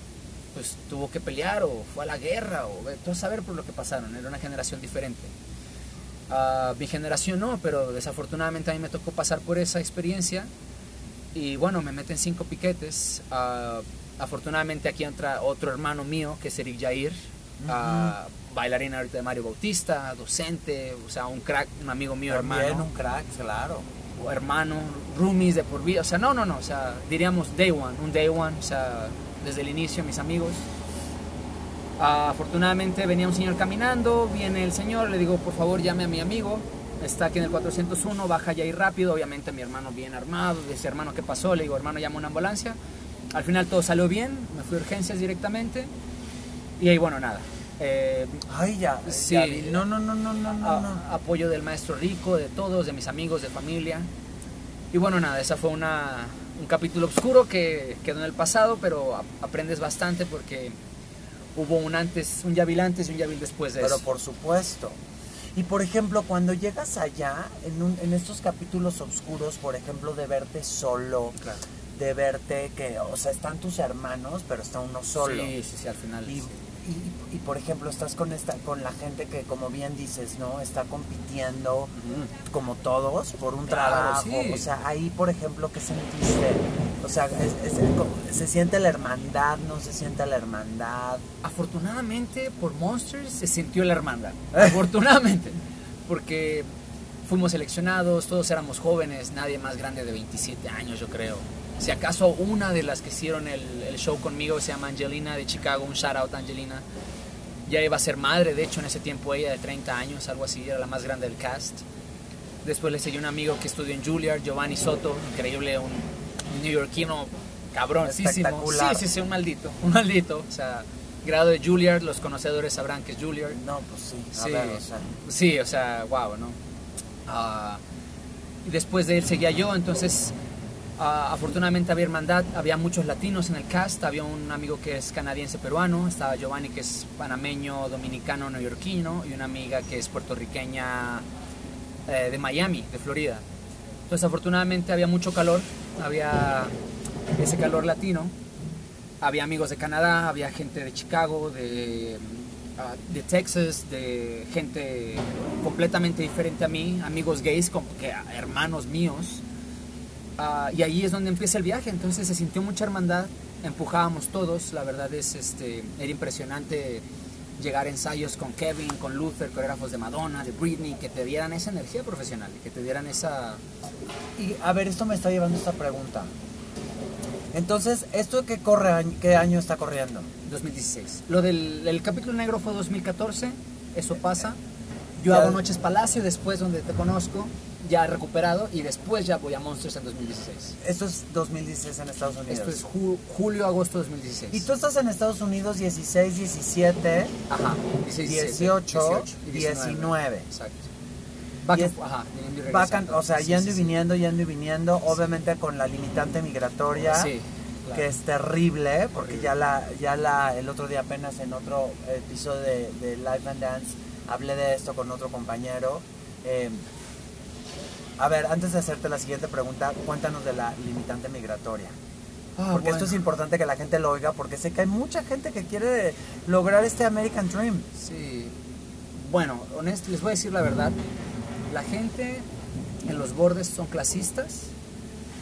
Speaker 3: pues tuvo que pelear o fue a la guerra o tú a saber por lo que pasaron, era una generación diferente. Ah, mi generación no, pero desafortunadamente a mí me tocó pasar por esa experiencia y bueno, me meten cinco piquetes. Ah, afortunadamente aquí entra otro hermano mío, que es Eric Jair, ah, bailarina ahorita de Mario Bautista, docente, o sea, un crack, un amigo mío,
Speaker 2: También
Speaker 3: hermano,
Speaker 2: un crack, claro.
Speaker 3: o hermano, roomies de por vida, o sea, no, no, no, o sea, diríamos day one, un day one, o sea, desde el inicio, mis amigos. Ah, afortunadamente venía un señor caminando, viene el señor, le digo, por favor, llame a mi amigo, está aquí en el 401, baja ya ahí rápido, obviamente mi hermano bien armado, dice, hermano, ¿qué pasó? Le digo, hermano, llama una ambulancia. Al final todo salió bien, me fui a urgencias directamente y ahí, bueno, nada. Eh,
Speaker 2: Ay, ya.
Speaker 3: Sí.
Speaker 2: ya. No, no, no, no, no, no.
Speaker 3: a-
Speaker 2: no.
Speaker 3: apoyo del maestro Rico, de todos, de mis amigos, de familia. Y bueno, nada, esa fue una, un capítulo oscuro que quedó en el pasado, pero a- aprendes bastante porque hubo un antes, un Yavil antes y un Yavil después de
Speaker 2: Pero
Speaker 3: eso.
Speaker 2: por supuesto. Y por ejemplo, cuando llegas allá, en, un- en estos capítulos oscuros, por ejemplo, de verte solo,
Speaker 3: Claro.
Speaker 2: de verte que, o sea, están tus hermanos, pero está uno solo.
Speaker 3: Sí, sí, sí, al final.
Speaker 2: Y,
Speaker 3: sí.
Speaker 2: Y- y, por ejemplo, estás con esta, con la gente que, como bien dices, ¿no? Está compitiendo como todos por un
Speaker 3: Claro,
Speaker 2: trabajo.
Speaker 3: sí.
Speaker 2: O sea, ahí, por ejemplo, ¿qué sentiste? O sea, es- es- como- se siente la hermandad, no se siente la hermandad.
Speaker 3: Afortunadamente por Monsters se sintió la hermandad. Afortunadamente. Porque fuimos seleccionados, todos éramos jóvenes, nadie más grande de 27 años yo creo. Si acaso una de las que hicieron el, el show conmigo se llama Angelina de Chicago, un shout out Angelina. Ya iba a ser madre, de hecho en ese tiempo ella de 30 años, algo así, era la más grande del cast. Después le seguí un amigo que estudió en Juilliard, Giovanni Soto, increíble, un, neoyorquino.
Speaker 2: Espectacular.
Speaker 3: Sí, sí, sí, un maldito, un maldito. O sea, grado de Juilliard, los conocedores sabrán que es Juilliard.
Speaker 2: No, pues sí.
Speaker 3: Sí,
Speaker 2: ver, o sea,
Speaker 3: sí, o sea, wow, ¿no? Ah, y después de él seguía yo, entonces ah, afortunadamente había hermandad, había muchos latinos en el cast, había un amigo que es canadiense peruano, estaba Giovanni que es panameño, dominicano, neoyorquino y una amiga que es puertorriqueña eh, de Miami, de Florida. Entonces afortunadamente había mucho calor, había ese calor latino, había amigos de Canadá, había gente de Chicago, de, ah, de Texas, de gente completamente diferente a mí, amigos gays, como que hermanos míos. Ah, y ahí es donde empieza el viaje, entonces se sintió mucha hermandad, empujábamos todos, la verdad es, este, era impresionante llegar a ensayos con Kevin, con Luther, coreógrafos de Madonna, de Britney, que te dieran esa energía profesional, que te dieran esa...
Speaker 2: Y a ver, esto me está llevando a esta pregunta. Entonces, ¿esto qué, corre, año- qué año está corriendo?
Speaker 3: 2016. Lo del el capítulo negro fue 2014, eso pasa. Yo hago Noches Palacio después donde te conozco, ya recuperado, y después ya voy a Monsters en 2016.
Speaker 2: Esto es 2016 en Estados Unidos.
Speaker 3: Esto es ju- julio, agosto 2016.
Speaker 2: Y tú estás en Estados Unidos 16, 17,
Speaker 3: Ajá, 16,
Speaker 2: 18,
Speaker 3: y
Speaker 2: 19.
Speaker 3: Exacto. Back and- ajá, y regresando.
Speaker 2: o sea,
Speaker 3: Sí,
Speaker 2: yendo
Speaker 3: sí,
Speaker 2: y
Speaker 3: sí.
Speaker 2: viniendo, yendo y viniendo, obviamente con la limitante migratoria,
Speaker 3: Sí, claro.
Speaker 2: que es terrible, porque ya la, ya la, el otro día apenas en otro episodio de, de Life and Dance hablé de esto con otro compañero. Eh, a ver, antes de hacerte la siguiente pregunta, cuéntanos de la limitante migratoria.
Speaker 3: Ah,
Speaker 2: porque esto es importante que la gente lo oiga, porque sé que hay mucha gente que quiere lograr este American Dream.
Speaker 3: Sí. Bueno, honesto, les voy a decir la verdad. La gente en los bordes son clasistas.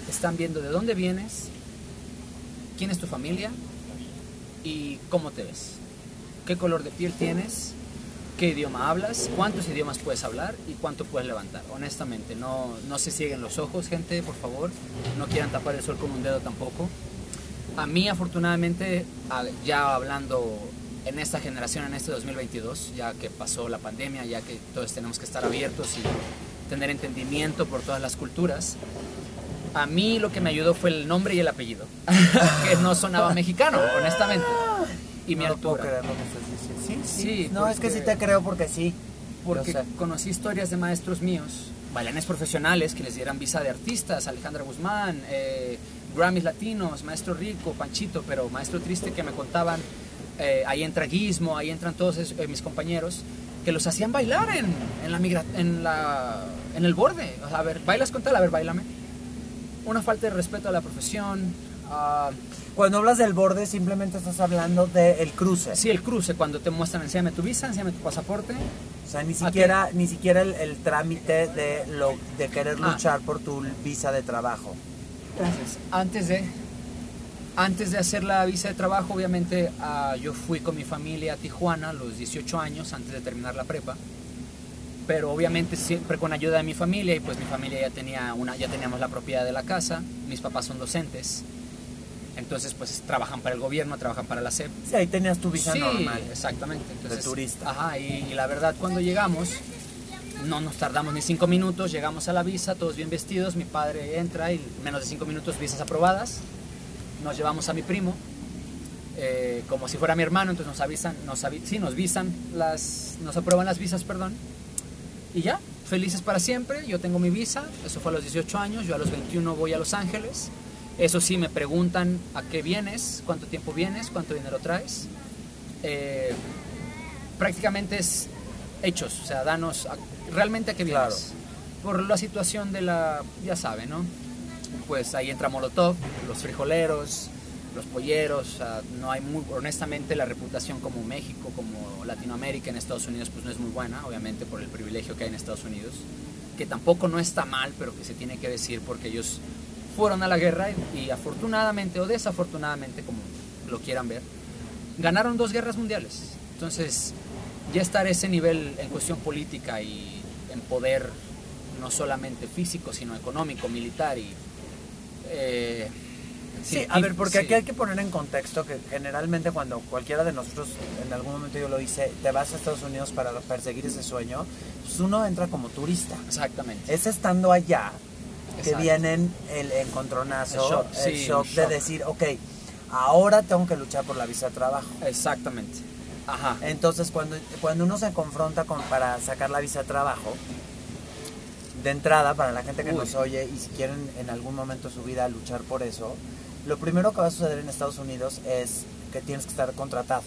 Speaker 3: Están viendo de dónde vienes, quién es tu familia y cómo te ves. Qué color de piel tienes, qué idioma hablas, cuántos idiomas puedes hablar y cuánto puedes levantar. Honestamente, no, no se cieguen los ojos, gente, por favor. No quieran tapar el sol con un dedo tampoco. A mí, afortunadamente, ya hablando en esta generación, en este 2022, ya que pasó la pandemia, ya que todos tenemos que estar abiertos y tener entendimiento por todas las culturas, a mí lo que me ayudó fue el nombre y el apellido, que no sonaba mexicano, honestamente. Y mi
Speaker 2: no puedo
Speaker 3: altura.
Speaker 2: creer lo que estás diciendo. Sí, sí.
Speaker 3: Sí,
Speaker 2: no, es que sí te creo porque sí.
Speaker 3: Porque conocí historias de maestros míos, bailarines profesionales que les dieran visa de artistas, Alejandra Guzmán, eh, Grammys latinos, Maestro Rico, Panchito, pero Maestro Triste que me contaban, eh, ahí entra Guismo, ahí entran todos eh, mis compañeros, que los hacían bailar en, en, la, migra- en, la, en el borde. O sea, a ver, bailas con tal, a ver, bailame. Una falta de respeto a la profesión.
Speaker 2: Cuando hablas del borde, simplemente estás hablando del cruce.
Speaker 3: sí, el cruce, cuando te muestran, enséñame tu visa, enséñame tu pasaporte.
Speaker 2: O sea, ni siquiera, ni siquiera el, el trámite de, lo, de querer
Speaker 3: Ah.
Speaker 2: luchar por tu visa de trabajo.
Speaker 3: Gracias. Antes de, antes de hacer la visa de trabajo, obviamente ah, yo fui con mi familia a Tijuana a los 18 años, antes de terminar la prepa. Pero obviamente siempre con ayuda de mi familia y pues mi familia ya tenía una, ya teníamos la propiedad de la casa. Mis papás son docentes, entonces pues trabajan para el gobierno, trabajan para la SEP.
Speaker 2: Sí, ahí tenías tu visa
Speaker 3: sí,
Speaker 2: normal.
Speaker 3: exactamente. Entonces,
Speaker 2: turista.
Speaker 3: Ajá, y, y la verdad cuando llegamos, no nos tardamos ni cinco minutos, llegamos a la visa, todos bien vestidos, mi padre entra y menos de cinco minutos visas aprobadas. Nos llevamos a mi primo eh, como si fuera mi hermano, entonces nos avisan, nos avi sí, nos visan las, nos aprueban las visas, perdón, y ya, felices para siempre, yo tengo mi visa, eso fue a los 18 años, yo a los 21 voy a Los Ángeles, eso sí, me preguntan a qué vienes, cuánto tiempo vienes, cuánto dinero traes, eh, prácticamente es hechos, o sea, danos a- realmente a qué vienes.
Speaker 2: Claro.
Speaker 3: Por la situación de la, ya saben, ¿no? Pues ahí entra Molotov, los frijoleros, los polleros, o sea, no hay muy, honestamente la reputación como México, como Latinoamérica en Estados Unidos, pues no es muy buena, obviamente por el privilegio que hay en Estados Unidos, que tampoco no está mal, pero que se tiene que decir porque ellos fueron a la guerra y, y afortunadamente o desafortunadamente, como lo quieran ver, ganaron dos guerras mundiales. Entonces, ya estar a ese nivel en cuestión política y en poder, no solamente físico, sino económico, militar y... eh,
Speaker 2: Sí, a ver, porque
Speaker 3: sí.
Speaker 2: aquí hay que poner en contexto que generalmente cuando cualquiera de nosotros, en algún momento yo lo hice, te vas a Estados Unidos para perseguir ese sueño, pues uno entra como turista.
Speaker 3: Exactamente.
Speaker 2: Es estando allá que vienen el encontronazo,
Speaker 3: El shock,
Speaker 2: el
Speaker 3: sí,
Speaker 2: shock
Speaker 3: el
Speaker 2: de
Speaker 3: shock.
Speaker 2: decir, ok, ahora tengo que luchar por la visa de trabajo.
Speaker 3: Exactamente. Ajá.
Speaker 2: Entonces, cuando, cuando uno se confronta con, para sacar la visa de trabajo, de entrada, para la gente que
Speaker 3: Uy.
Speaker 2: nos oye y si quieren en algún momento de su vida luchar por eso, lo primero que va a suceder en Estados Unidos es que tienes que estar contratado.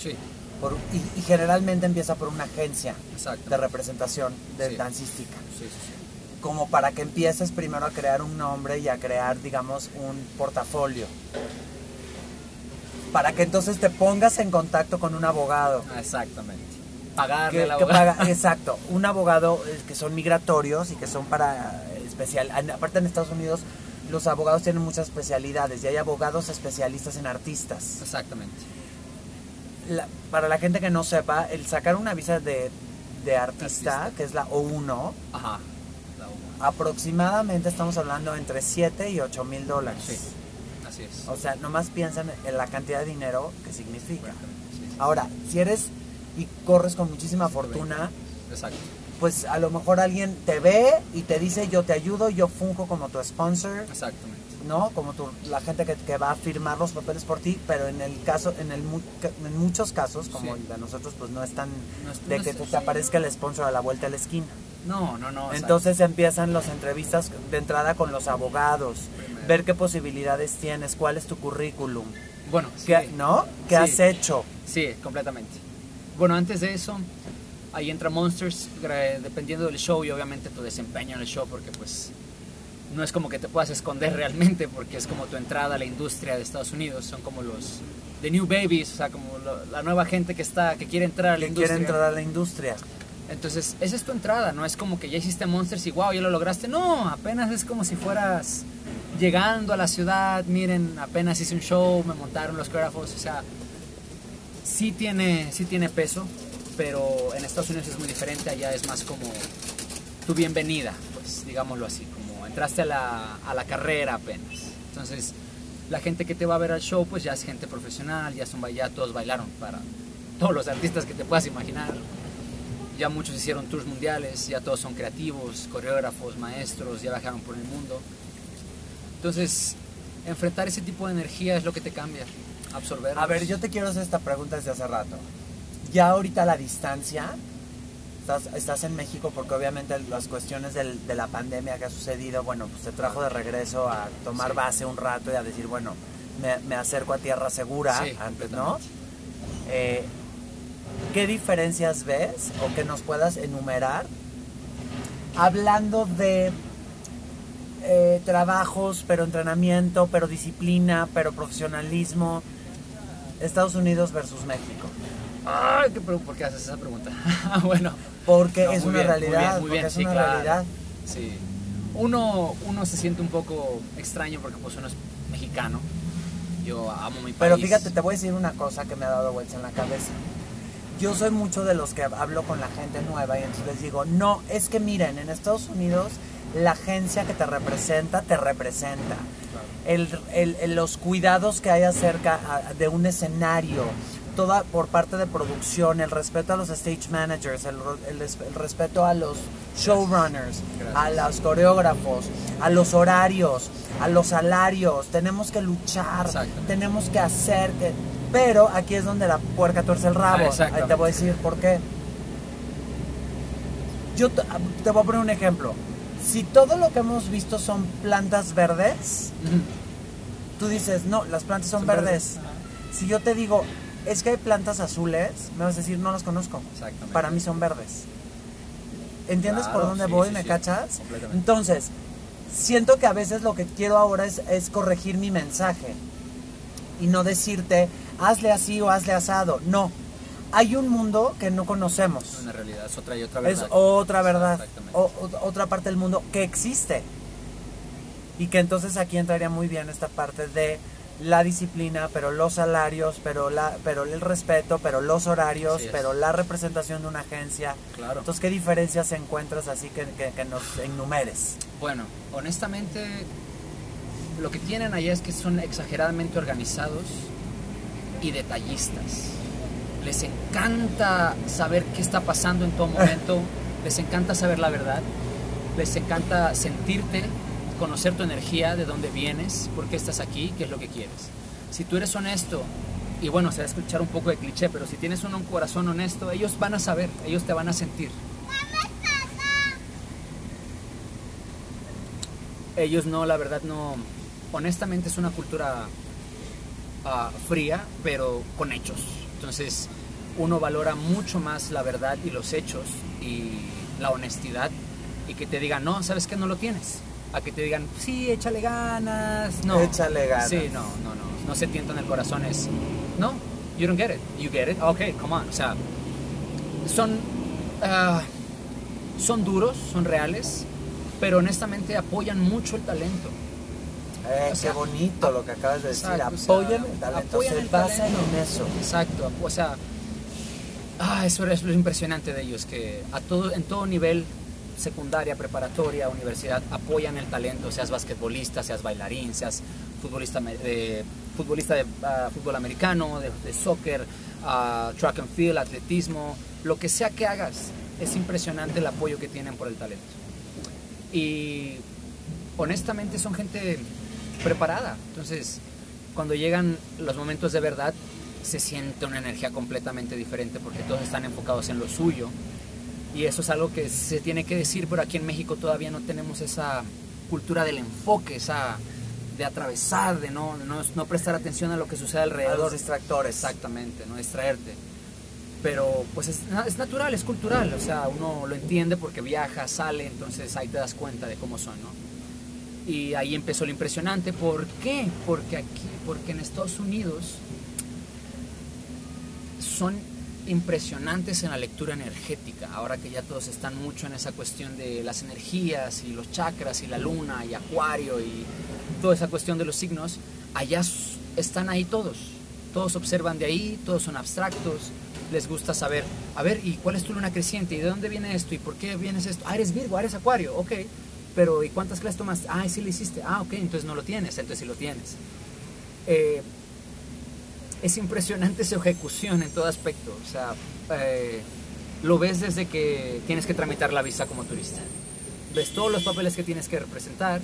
Speaker 3: Sí,
Speaker 2: Por, y, y generalmente empieza por una agencia de representación de
Speaker 3: Sí.
Speaker 2: dancística.
Speaker 3: Sí, sí, sí.
Speaker 2: Como para que empieces primero a crear un nombre y a crear, digamos, un portafolio. Para que entonces te pongas en contacto con un abogado.
Speaker 3: Exactamente. Pagarle al abogado.
Speaker 2: paga- exacto, un abogado eh, que son migratorios y que son para eh, especial. Aparte en Estados Unidos los abogados tienen muchas especialidades y hay abogados especialistas en artistas.
Speaker 3: Exactamente.
Speaker 2: La- para la gente que no sepa, el sacar una visa de, de artista,
Speaker 3: Artista.
Speaker 2: que es la O1,
Speaker 3: Ajá.
Speaker 2: Aproximadamente estamos hablando entre 7 y 8 mil dólares.
Speaker 3: Sí. Así es.
Speaker 2: O sea, nomás piensan en la cantidad de dinero que significa.
Speaker 3: Sí.
Speaker 2: Ahora, si eres y corres con muchísima fortuna,
Speaker 3: Exacto.
Speaker 2: pues a lo mejor alguien te ve y te dice yo te ayudo, yo funjo como tu sponsor,
Speaker 3: Exactamente.
Speaker 2: ¿no? Como tu, la gente que, que va a firmar los papeles por ti, pero en el caso, en, el, en muchos casos, como
Speaker 3: Sí.
Speaker 2: el de nosotros, pues no es tan
Speaker 3: No es-
Speaker 2: de
Speaker 3: no
Speaker 2: que
Speaker 3: es-
Speaker 2: te, te aparezca el sponsor a la vuelta de la esquina.
Speaker 3: No, no, no.
Speaker 2: Entonces empiezan las entrevistas de entrada con los abogados,
Speaker 3: Primero.
Speaker 2: ver qué posibilidades tienes, cuál es tu currículum,
Speaker 3: Bueno,
Speaker 2: qué,
Speaker 3: sí.
Speaker 2: ¿no? ¿Qué
Speaker 3: Sí.
Speaker 2: has hecho?
Speaker 3: Sí, completamente. Bueno, antes de eso, ahí entra Monsters, dependiendo del show y obviamente tu desempeño en el show, porque pues no es como que te puedas esconder realmente, porque es como tu entrada a la industria de Estados Unidos, son como los The New Babies, o sea, como la nueva gente que está, que quiere entrar a la
Speaker 2: Que
Speaker 3: industria.
Speaker 2: quiere entrar a la industria.
Speaker 3: Entonces, esa es tu entrada, no es como que ya hiciste Monsters y wow, ya lo lograste. No, apenas es como si fueras llegando a la ciudad, miren, apenas hice un show, me montaron los coreógrafos, o sea, sí tiene, sí tiene peso, pero en Estados Unidos es muy diferente, allá es más como tu bienvenida, pues digámoslo así, como entraste a la, a la carrera apenas. Entonces, la gente que te va a ver al show, pues ya es gente profesional, ya, son, ya todos bailaron para todos los artistas que te puedas imaginar. Ya muchos hicieron tours mundiales, ya todos son creativos, coreógrafos, maestros, ya viajaron por el mundo. Entonces, enfrentar ese tipo de energía es lo que te cambia, absorber.
Speaker 2: A ver, yo te quiero hacer esta pregunta desde hace rato. Ya ahorita la distancia, estás, estás en México porque obviamente las cuestiones del- de la pandemia que ha sucedido, bueno, pues te trajo de regreso a tomar
Speaker 3: Sí.
Speaker 2: base un rato y a decir, bueno, me, me acerco a tierra segura,
Speaker 3: Sí,
Speaker 2: antes, ¿no? Eh, ¿Qué diferencias ves o que nos puedas enumerar hablando de eh, trabajos, pero entrenamiento, pero disciplina, pero profesionalismo, Estados Unidos versus México?
Speaker 3: Ay, ¿qué ¿por qué haces esa pregunta? bueno,
Speaker 2: Porque
Speaker 3: No,
Speaker 2: es
Speaker 3: muy
Speaker 2: una
Speaker 3: bien, muy
Speaker 2: realidad,
Speaker 3: bien, muy bien,
Speaker 2: es
Speaker 3: sí,
Speaker 2: una
Speaker 3: claro.
Speaker 2: realidad.
Speaker 3: sí. Uno, uno se siente un poco extraño porque pues uno es mexicano. Yo amo mi país.
Speaker 2: Pero fíjate, te voy a decir una cosa que me ha dado vuelta en la cabeza. Yo soy mucho de los que hablo con la gente nueva y entonces les digo, no, es que miren, en Estados Unidos la agencia que te representa, te representa. El, el- el- los cuidados que hay acerca a- de un escenario, toda por parte de producción, el respeto a los stage managers, el, el es- el respeto a los showrunners, a los coreógrafos, a los horarios, a los salarios. Tenemos que luchar, tenemos que hacer que Pero aquí es donde la puerca tuerce el rabo.
Speaker 3: Ah,
Speaker 2: te voy a decir por qué. Yo te, voy a poner un ejemplo. Si todo lo que hemos visto son plantas verdes, tú dices, no, las plantas son,
Speaker 3: Son
Speaker 2: verdes. Si yo te digo, es que hay plantas azules, me vas a decir, no las conozco.
Speaker 3: Exactamente.
Speaker 2: Para mí son verdes. ¿Entiendes por dónde
Speaker 3: sí,
Speaker 2: voy?
Speaker 3: sí,
Speaker 2: ¿Me
Speaker 3: sí.
Speaker 2: cachas?
Speaker 3: Completamente.
Speaker 2: Entonces, siento que a veces lo que quiero ahora es, es corregir mi mensaje y no decirte, hazle así o hazle asado. No. Hay un mundo que no conocemos.
Speaker 3: Es una realidad, es otra y otra
Speaker 2: Es
Speaker 3: verdad.
Speaker 2: otra verdad, o- otra parte del mundo que existe. Y que entonces aquí entraría muy bien esta parte de la disciplina, pero los salarios, pero la, pero el respeto, pero los horarios,
Speaker 3: es.
Speaker 2: pero la representación de una agencia.
Speaker 3: Claro.
Speaker 2: Entonces, ¿qué diferencias encuentras así que, que- que nos enumeres?
Speaker 3: Bueno, honestamente, lo que tienen allá es que son exageradamente organizados y detallistas. Les encanta saber qué está pasando en todo momento, les encanta saber la verdad, les encanta sentirte, conocer tu energía, de dónde vienes, por qué estás aquí, qué es lo que quieres. Si tú eres honesto, y bueno, se va a escuchar un poco de cliché, pero si tienes un, un corazón honesto, ellos van a saber, ellos te van a sentir. ellos no, la verdad no. Honestamente es una cultura ah, fría, pero con hechos. Entonces uno valora mucho más la verdad y los hechos y la honestidad y que te digan, no, sabes que no lo tienes. A que te digan, sí, échale ganas. No.
Speaker 2: Échale ganas.
Speaker 3: Sí, no, no, no. No se tientan el corazón. Es, no, you don't get it. You get it. Ok, come on. O sea, son, ah, son duros, son reales, pero honestamente apoyan mucho el talento.
Speaker 2: Eh, qué bonito lo que acabas de decir.
Speaker 3: Exacto, o sea,
Speaker 2: apoyan el basan en eso.
Speaker 3: Exacto, o sea, ah, eso es lo impresionante de ellos, que a todo, en todo nivel, secundaria, preparatoria, universidad, apoyan el talento, seas basquetbolista, seas bailarín, seas futbolista de, futbolista de ah, fútbol americano, de, de soccer, ah, track and field, atletismo, lo que sea que hagas, es impresionante el apoyo que tienen por el talento. Y honestamente son gente preparada. Entonces, cuando llegan los momentos de verdad, se siente una energía completamente diferente porque todos están enfocados en lo suyo. Y eso es algo que se tiene que decir, pero aquí en México todavía no tenemos esa cultura del enfoque, esa de atravesar, de no, no, no prestar atención a lo que sucede
Speaker 2: A
Speaker 3: alrededor.
Speaker 2: los distractores.
Speaker 3: Exactamente, no distraerte. Pero pues es, es natural, es cultural, o sea, uno lo entiende porque viaja, sale, entonces ahí te das cuenta de cómo son, ¿no? Y ahí empezó lo impresionante, ¿por qué? Porque aquí, porque en Estados Unidos son impresionantes en la lectura energética, ahora que ya todos están mucho en esa cuestión de las energías y los chakras y la luna y acuario y toda esa cuestión de los signos, allá están ahí todos, todos observan de ahí, todos son abstractos, les gusta saber, a ver, ¿y cuál es tu luna creciente? ¿Y de dónde viene esto? ¿Y por qué vienes esto? Ah, eres Virgo, eres Acuario, ok, pero ¿y cuántas clases tomaste? Ah, sí lo hiciste, ah, ok, entonces no lo tienes, entonces sí lo tienes. Eh, es impresionante su ejecución en todo aspecto. O sea, eh, lo ves desde que tienes que tramitar la visa como turista. Ves todos los papeles que tienes que representar,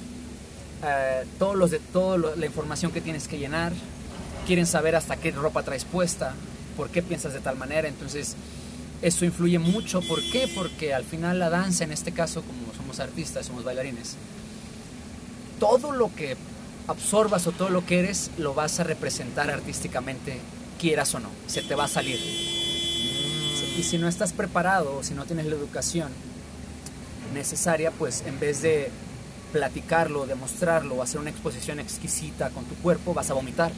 Speaker 3: eh, todos los de toda la información que tienes que llenar. Quieren saber hasta qué ropa traes puesta, por qué piensas de tal manera. Entonces, eso influye mucho. ¿Por qué? Porque al final la danza, en este caso, como somos artistas, somos bailarines, todo lo que absorbas o todo lo que eres lo vas a representar artísticamente, quieras o no, se te va a salir. Y si no estás preparado si no tienes la educación necesaria, pues en vez de platicarlo, demostrarlo, hacer una exposición exquisita con tu cuerpo, vas a vomitar.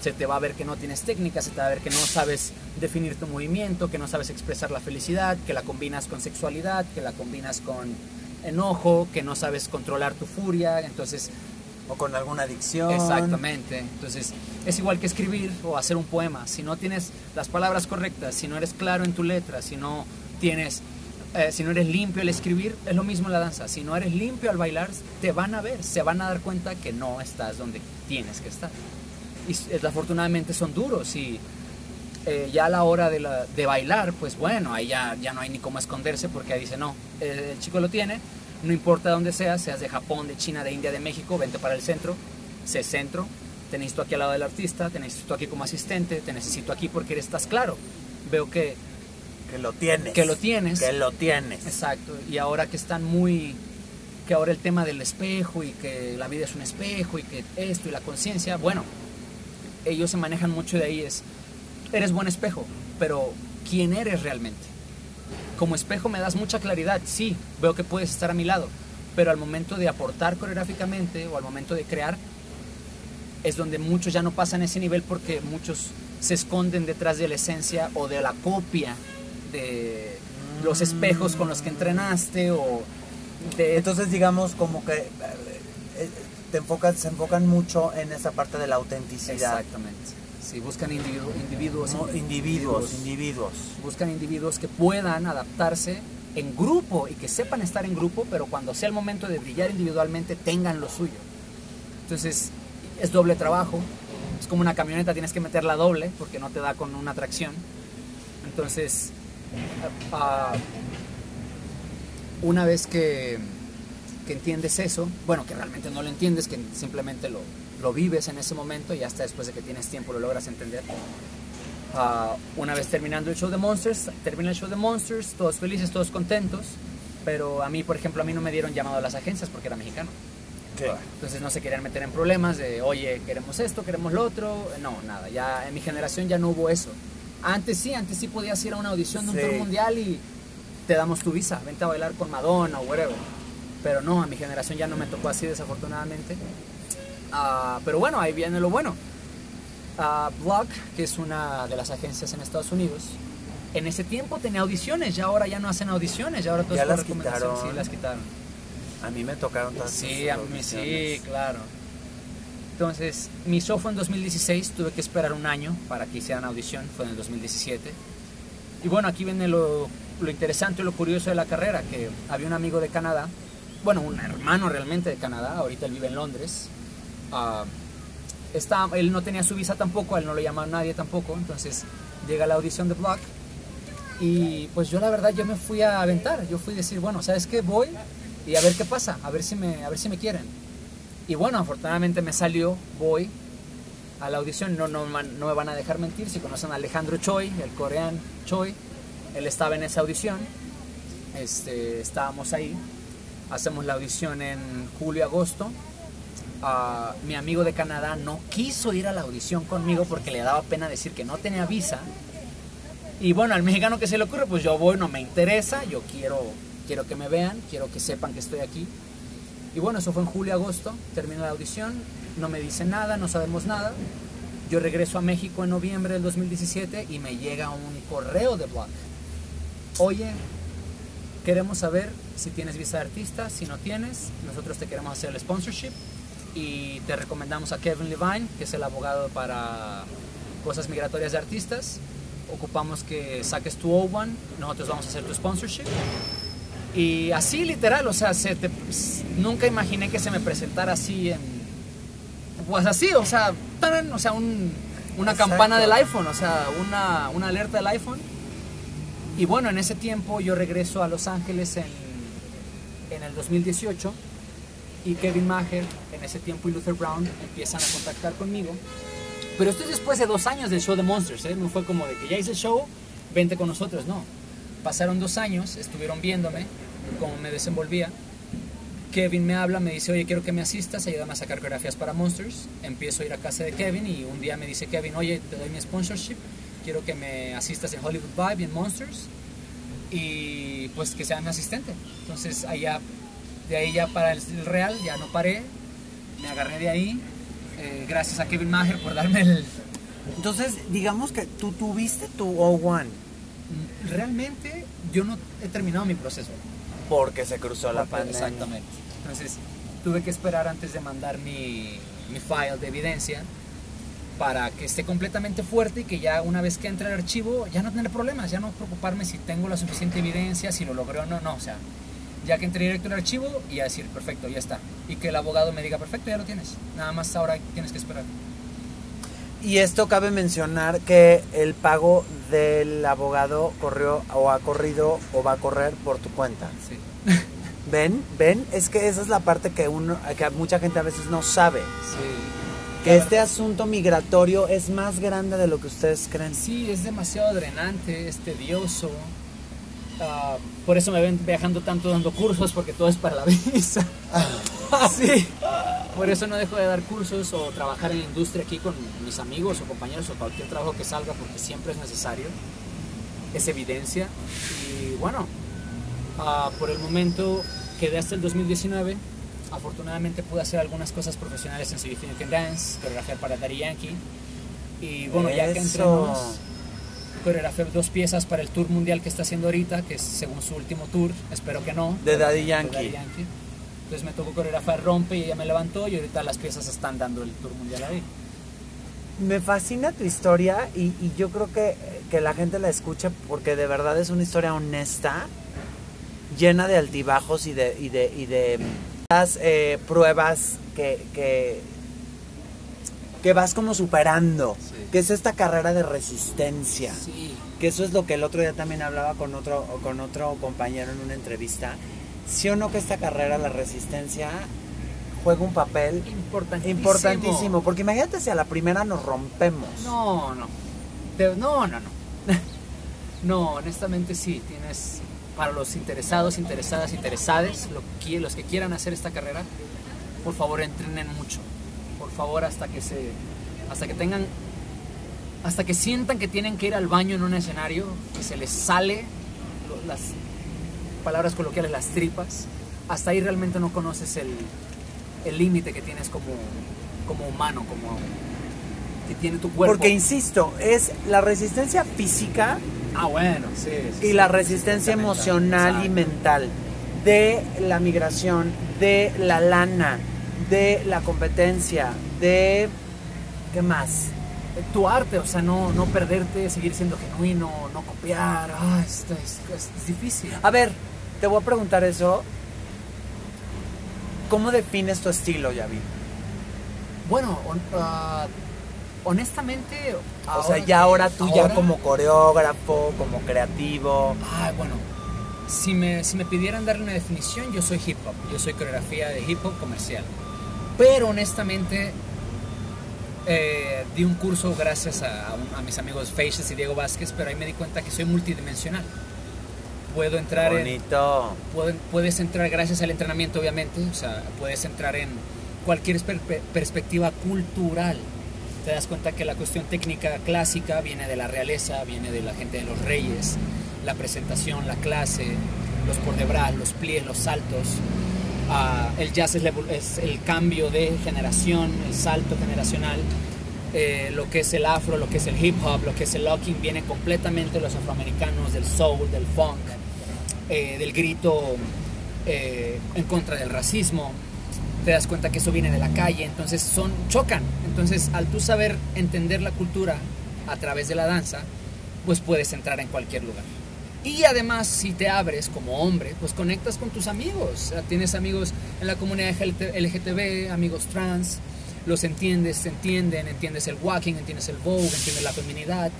Speaker 3: Se te va a ver que no tienes técnica, se te va a ver que no sabes definir tu movimiento, que no sabes expresar la felicidad, que la combinas con sexualidad, que la combinas con enojo, que no sabes controlar tu furia, entonces
Speaker 2: O con alguna adicción.
Speaker 3: Exactamente. Entonces, es igual que escribir o hacer un poema. Si no tienes las palabras correctas, si no eres claro en tu letra, si no tienes, eh, si no eres limpio al escribir, es lo mismo en la danza. Si no eres limpio al bailar, te van a ver, se van a dar cuenta que no estás donde tienes que estar. Y desafortunadamente son duros y eh, ya a la hora de, la- de bailar, pues bueno, ahí ya, ya no hay ni cómo esconderse porque ahí dice, no, eh, el chico lo tiene, no importa dónde seas, seas de Japón, de China, de India, de México, vente para el centro, sé centro, te necesito aquí al lado del artista, te necesito aquí como asistente, te necesito aquí porque eres, estás claro. Veo que,
Speaker 2: Que lo tienes.
Speaker 3: que lo tienes.
Speaker 2: Que lo tienes.
Speaker 3: Exacto. Y ahora que están muy. que ahora el tema del espejo y que la vida es un espejo y que esto y la conciencia, bueno, ellos se manejan mucho de ahí es. Eres buen espejo, pero ¿quién eres realmente? Como espejo me das mucha claridad, sí, veo que puedes estar a mi lado, pero al momento de aportar coreográficamente o al momento de crear, es donde muchos ya no pasan ese nivel porque muchos se esconden detrás de la esencia o de la copia de los espejos con los que entrenaste o de
Speaker 2: Entonces, digamos, como que te enfocas, se enfocan mucho en esa parte de la autenticidad.
Speaker 3: Exactamente. Sí, buscan individu- individuos,
Speaker 2: Como individuos, individuos.
Speaker 3: Buscan individuos que puedan adaptarse en grupo y que sepan estar en grupo, pero cuando sea el momento de brillar individualmente tengan lo suyo. Entonces, es doble trabajo. Es como una camioneta, tienes que meterla doble porque no te da con una tracción. Entonces, ah, una vez que, que entiendes eso, bueno, que realmente no lo entiendes, que simplemente lo, lo vives en ese momento y hasta después de que tienes tiempo lo logras entender. Ah, una vez terminando el show de Monsters, termina el show de Monsters, todos felices, todos contentos, pero a mí, por ejemplo, a mí no me dieron llamado a las agencias porque era mexicano. Entonces no se querían meter en problemas de, oye, queremos esto, queremos lo otro. No, nada, ya en mi generación ya no hubo eso. Antes sí, antes sí podías ir a una audición de un
Speaker 2: Sí.
Speaker 3: tour mundial y te damos tu visa, vente a bailar con Madonna o whatever. Pero no, a mi generación ya no me tocó así desafortunadamente. Ah, pero bueno, ahí viene lo bueno. Ah, Block, que es una de las agencias en Estados Unidos, en ese tiempo tenía audiciones, ya ahora ya no hacen audiciones, ya ahora por
Speaker 2: las quitaron.
Speaker 3: Sí, las quitaron.
Speaker 2: A mí me tocaron todas
Speaker 3: Sí, a mí sí, claro. Entonces, mi show fue en 2016, tuve que esperar un año para que hicieran audición, fue en el 2017. Y bueno, aquí viene lo, lo interesante y lo curioso de la carrera, que había un amigo de Canadá, bueno, un hermano realmente de Canadá, ahorita él vive en Londres. Ah, está, él no tenía su visa tampoco, él no lo llamaba nadie tampoco, entonces llega la audición de Block y pues yo la verdad yo me fui a aventar, yo fui a decir, bueno, ¿sabes qué? Voy y a ver qué pasa, a ver si me, a ver si me quieren. Y bueno, afortunadamente me salió, voy a la audición, no, no me van a dejar mentir, si conocen a Alejandro Choi, el coreano Choi, él estaba en esa audición, este, estábamos ahí, hacemos la audición en julio-agosto, Ah, mi amigo de Canadá no quiso ir a la audición conmigo porque le daba pena decir que no tenía visa. Y bueno, al mexicano que se le ocurre, pues yo voy, no me interesa, yo quiero, quiero que me vean, quiero que sepan que estoy aquí. Y bueno, eso fue en julio-agosto, termina la audición, no me dicen nada, no sabemos nada. Yo regreso a México en noviembre del 2017 y me llega un correo de Block. Oye, queremos saber si tienes visa de artista, si no tienes, nosotros te queremos hacer el sponsorship y te recomendamos a Kevin Levine, que es el abogado para cosas migratorias de artistas. Ocupamos que saques tu O1, nosotros vamos a hacer tu sponsorship. Y así literal, o sea, se te- nunca imaginé que se me presentara así en... Pues así, o sea, ¡taran! o sea, un- una
Speaker 2: Exacto.
Speaker 3: campana del iPhone, o sea, una, una alerta del iPhone. Y bueno, en ese tiempo yo regreso a Los Ángeles en, en el 2018 y Kevin Maher en ese tiempo y Luther Brown empiezan a contactar conmigo. Pero esto es después de dos años del show de Monsters, ¿eh? no fue como de que ya hice el show, vente con nosotros, no. Pasaron dos años, estuvieron viéndome cómo me desenvolvía. Kevin me habla, me dice, oye, quiero que me asistas, ayúdame a sacar coreografías para Monsters. Empiezo a ir a casa de Kevin y un día me dice Kevin, oye, te doy mi sponsorship, quiero que me asistas en Hollywood Vibe y en Monsters y pues que sea mi asistente. Entonces allá, de ahí ya para el real, ya no paré, me agarré de ahí. eh, gracias a Kevin Maher por darme el...
Speaker 2: Entonces, digamos que tú tuviste tu O1
Speaker 3: Realmente yo no he terminado mi proceso.
Speaker 2: porque se cruzó la
Speaker 3: Porque-
Speaker 2: pandemia.
Speaker 3: Exactamente. Entonces tuve que esperar antes de mandar mi, mi file de evidencia para que esté completamente fuerte y que ya una vez que entre el archivo ya no tener problemas, ya no preocuparme si tengo la suficiente evidencia, si lo logré o no, no, o sea, ya que entre directo al archivo y a decir, perfecto, ya está. Y que el abogado me diga, perfecto, ya lo tienes. Nada más ahora tienes que esperar.
Speaker 2: Y esto cabe mencionar que el pago del abogado corrió o ha corrido o va a correr por tu cuenta.
Speaker 3: Sí.
Speaker 2: ¿Ven? ¿Ven? Es que esa es la parte que uno que mucha gente a veces no sabe.
Speaker 3: Sí.
Speaker 2: Que este asunto migratorio es más grande de lo que ustedes creen.
Speaker 3: Sí, es demasiado drenante, es tedioso. Ah, por eso me ven viajando tanto dando cursos, porque todo es para la visa. sí. Por eso no dejo de dar cursos o trabajar en la industria aquí con mis amigos o compañeros o cualquier trabajo que salga, porque siempre es necesario. Es evidencia. Y bueno, ah, por el momento quedé hasta el 2019. Afortunadamente pude hacer algunas cosas profesionales en Significant Dance, coreografiar para Daddy Yankee. Y bueno, ya que entré
Speaker 2: Eso.
Speaker 3: más, coreografiar dos piezas para el tour mundial que está haciendo ahorita, que es según su último tour, espero que no.
Speaker 2: De Daddy
Speaker 3: de
Speaker 2: Yankee.
Speaker 3: Entonces me tocó coreografiar Rompe y ella me levantó y ahorita las piezas están dando el tour mundial ahí.
Speaker 2: Me fascina tu historia y, y yo creo que, que la gente la escucha porque de verdad es una historia honesta, llena de altibajos y de, y de, y de las eh, pruebas que, que, que vas como superando,
Speaker 3: Sí.
Speaker 2: que es esta carrera de resistencia.
Speaker 3: Sí.
Speaker 2: Que eso es lo que el otro día también hablaba con otro, con otro compañero en una entrevista. Sí o no que esta carrera, la resistencia, juega un papel
Speaker 3: Importantísimo.
Speaker 2: importantísimo. Porque imagínate si a la primera nos rompemos.
Speaker 3: No, no. No, no, no. no, honestamente sí. Tienes para los interesados, interesadas, interesades, los que quieran hacer esta carrera, por favor entrenen mucho. Por favor, hasta que se, hasta que tengan, hasta que sientan que tienen que ir al baño en un escenario, que se les sale las palabras coloquiales, las tripas. Hasta ahí realmente no conoces el el límite que tienes como, como humano, como que tiene tu cuerpo.
Speaker 2: Porque insisto, es la resistencia física
Speaker 3: Ah, bueno, sí. sí,
Speaker 2: y la resistencia emocional y mental de la migración, de la lana, de la competencia, de ¿qué más?
Speaker 3: Tu arte, o sea, no, no perderte, seguir siendo genuino, no copiar. Ah, esto es, es difícil.
Speaker 2: A ver, te voy a preguntar eso. ¿Cómo defines tu estilo, Yavi?
Speaker 3: Bueno, ah, honestamente.
Speaker 2: O sea, ya ahora tú ya como coreógrafo, como creativo.
Speaker 3: Ah, bueno. Si me, si me pidieran darle una definición, yo soy hip hop. Yo soy coreografía de hip hop comercial. Pero honestamente, eh, di un curso gracias a, mis amigos Faces y Diego Vázquez, pero ahí me di cuenta que soy multidimensional. Puedo entrar en,
Speaker 2: Bonito.
Speaker 3: pueden- puedes entrar gracias al entrenamiento, obviamente, o sea, puedes entrar en cualquier per- per- perspectiva cultural. Te das cuenta que la cuestión técnica clásica viene de la realeza, viene de la gente de los reyes, la presentación, la clase, los por detrás, los pliés, los saltos. Ah, el jazz es el cambio de generación, el salto generacional. Eh, lo que es el afro, lo que es el hip hop, lo que es el locking, viene completamente de los afroamericanos, del soul, del funk, eh, del grito eh, en contra del racismo. Te das cuenta que eso viene de la calle, entonces son chocan. Entonces, al tú saber entender la cultura a través de la danza, pues puedes entrar en cualquier lugar. Y además, si te abres como hombre, pues conectas con tus amigos. Tienes amigos en la comunidad LGTB, amigos trans, los entiendes, entienden, entiendes el walking, entiendes el vogue, entiendes la feminidad,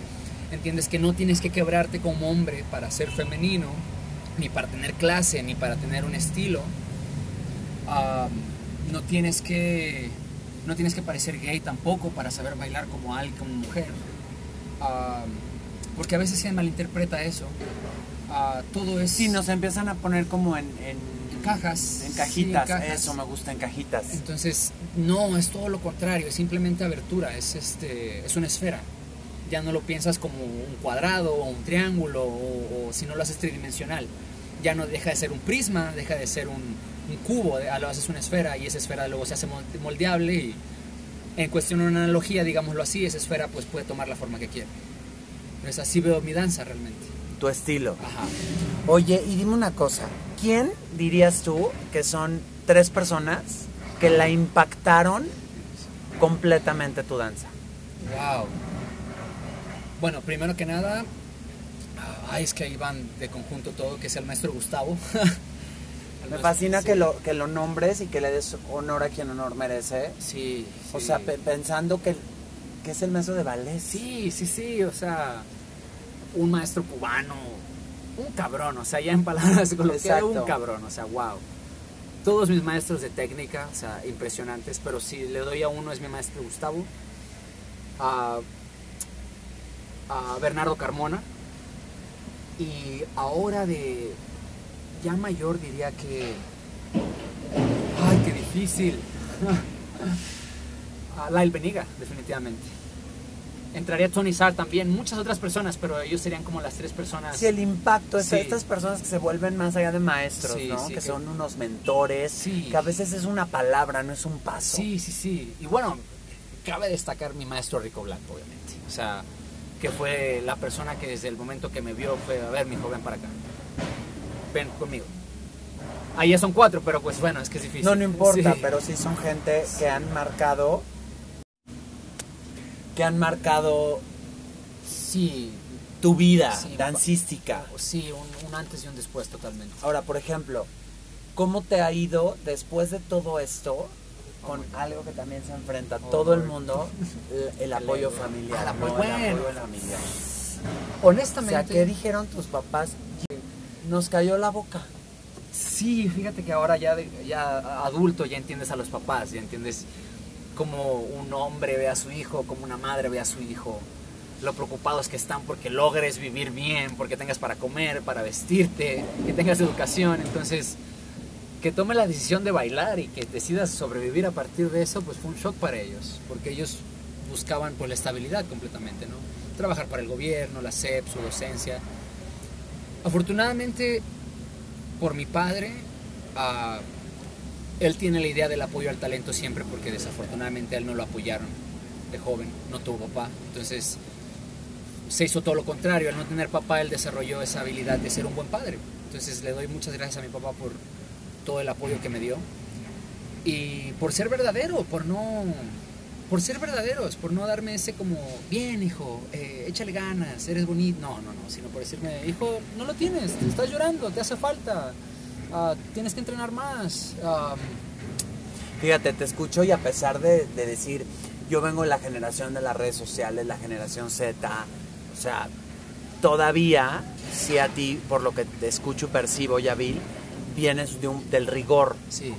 Speaker 3: entiendes que no tienes que quebrarte como hombre para ser femenino, ni para tener clase, ni para tener un estilo. Ah, no tienes que no tienes que parecer gay tampoco para saber bailar como alguien, como mujer. Ah, porque a veces se malinterpreta eso. Ah, todo es
Speaker 2: Sí, nos empiezan a poner como en,
Speaker 3: cajas.
Speaker 2: en
Speaker 3: sí,
Speaker 2: cajitas.
Speaker 3: cajas.
Speaker 2: Eso me gusta, en cajitas.
Speaker 3: Entonces, no, es todo lo contrario, es simplemente abertura, es, este, es una esfera. Ya no lo piensas como un cuadrado o un triángulo o, o si no lo haces tridimensional. Ya no deja de ser un prisma, deja de ser un, un cubo, ah, lo haces una esfera y esa esfera luego se hace mol- moldeable y en cuestión de una analogía, digámoslo así, esa esfera pues puede tomar la forma que quiera. Entonces así veo mi danza realmente.
Speaker 2: Tu estilo.
Speaker 3: Ajá.
Speaker 2: Oye, y dime una cosa. ¿Quién dirías tú que son tres personas que la impactaron completamente tu danza?
Speaker 3: Wow. Bueno, primero que nada, ay, es que ahí van de conjunto todo, que es el maestro Gustavo.
Speaker 2: Me fascina que lo, que lo nombres y que le des honor a quien honor merece.
Speaker 3: Sí,
Speaker 2: O
Speaker 3: sí.
Speaker 2: sea, pe- pensando que, que es el maestro de ballet.
Speaker 3: Sí, sí, sí, o sea, un maestro cubano, un cabrón, o sea, ya en palabras coloquiales, un cabrón, o sea, wow. todos mis maestros de técnica, o sea, impresionantes, pero si le doy a uno es mi maestro Gustavo, a, a Bernardo Carmona, y ahora de ya mayor diría que... ¡Ay, qué difícil! Lyle Beniga, definitivamente. Entraría Tony Sarr también, muchas otras personas, pero ellos serían como las tres personas.
Speaker 2: Sí, el impacto, es
Speaker 3: Sí.
Speaker 2: estas personas que se vuelven más allá de maestros,
Speaker 3: Sí,
Speaker 2: ¿no?
Speaker 3: sí,
Speaker 2: que
Speaker 3: que-
Speaker 2: son unos mentores,
Speaker 3: Sí.
Speaker 2: que a veces es una palabra, no es un paso.
Speaker 3: Sí, sí, sí. Y bueno, cabe destacar mi maestro Rico Blanco, obviamente. O sea, que fue la persona que desde el momento que me vio fue, a ver, mi joven para acá. Ven conmigo. Ahí ya son cuatro, pero pues bueno, es que es difícil.
Speaker 2: No, no importa,
Speaker 3: Sí.
Speaker 2: pero sí son gente que han marcado, que han marcado
Speaker 3: Sí,
Speaker 2: tu vida
Speaker 3: Sí,
Speaker 2: dancística.
Speaker 3: sí, un, un antes y un después totalmente.
Speaker 2: Ahora, por ejemplo, ¿cómo te ha ido después de todo esto con algo que también se enfrenta
Speaker 3: Oh,
Speaker 2: todo el mundo, el, el apoyo familiar?
Speaker 3: Ah, el
Speaker 2: ¿no?
Speaker 3: apoyo-
Speaker 2: El
Speaker 3: bueno.
Speaker 2: apoyo familiar. O
Speaker 3: Honestamente.
Speaker 2: sea, ¿qué dijeron tus papás? Nos cayó la boca.
Speaker 3: Sí, fíjate que ahora ya, ya adulto ya entiendes a los papás, ya entiendes cómo un hombre ve a su hijo, cómo una madre ve a su hijo, lo preocupados que están porque logres vivir bien, porque tengas para comer, para vestirte, que tengas educación. Entonces, que tome la decisión de bailar y que decidas sobrevivir a partir de eso, pues fue un shock para ellos, porque ellos buscaban pues la estabilidad completamente, ¿no? Trabajar para el gobierno, la SEP, su docencia. Afortunadamente, por mi padre, ah, él tiene la idea del apoyo al talento siempre porque desafortunadamente él no lo apoyaron de joven, no tuvo papá. Entonces se hizo todo lo contrario, al no tener papá él desarrolló esa habilidad de ser un buen padre. Entonces le doy muchas gracias a mi papá por todo el apoyo que me dio y por ser verdadero, por no por ser verdaderos, por no darme ese como, bien hijo, eh, échale ganas, eres bonito, no, no, no, sino por decirme, hijo, no lo tienes, te estás llorando, te hace falta, ah, tienes que entrenar más. ah,
Speaker 2: Fíjate, te escucho y a pesar de, de decir, yo vengo de la generación de las redes sociales, la generación Z, o sea, todavía, si a ti, por lo que te escucho y percibo, Yavil, vienes de un- del rigor,
Speaker 3: sí,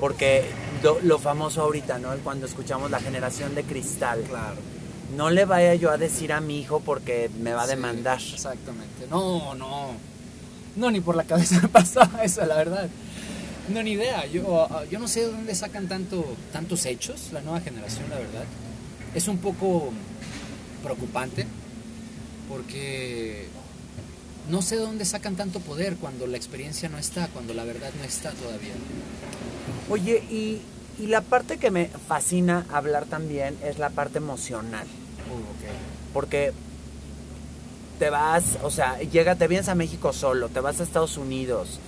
Speaker 2: porque lo, lo famoso ahorita, ¿no? Cuando escuchamos la generación de cristal,
Speaker 3: claro.
Speaker 2: no le vaya yo a decir a mi hijo porque me va a
Speaker 3: Sí,
Speaker 2: demandar.
Speaker 3: Exactamente. No, no. No, ni por la cabeza me pasaba eso, la verdad. No, ni idea. Yo, ah, yo no sé de dónde sacan tanto, tantos hechos la nueva generación, la verdad. Es un poco preocupante porque no sé de dónde sacan tanto poder cuando la experiencia no está, cuando la verdad no está todavía.
Speaker 2: Oye, y, y la parte que me fascina hablar también es la parte emocional.
Speaker 3: Uh, ok.
Speaker 2: Porque te vas, o sea, llega, te vienes a México solo, te vas a Estados Unidos,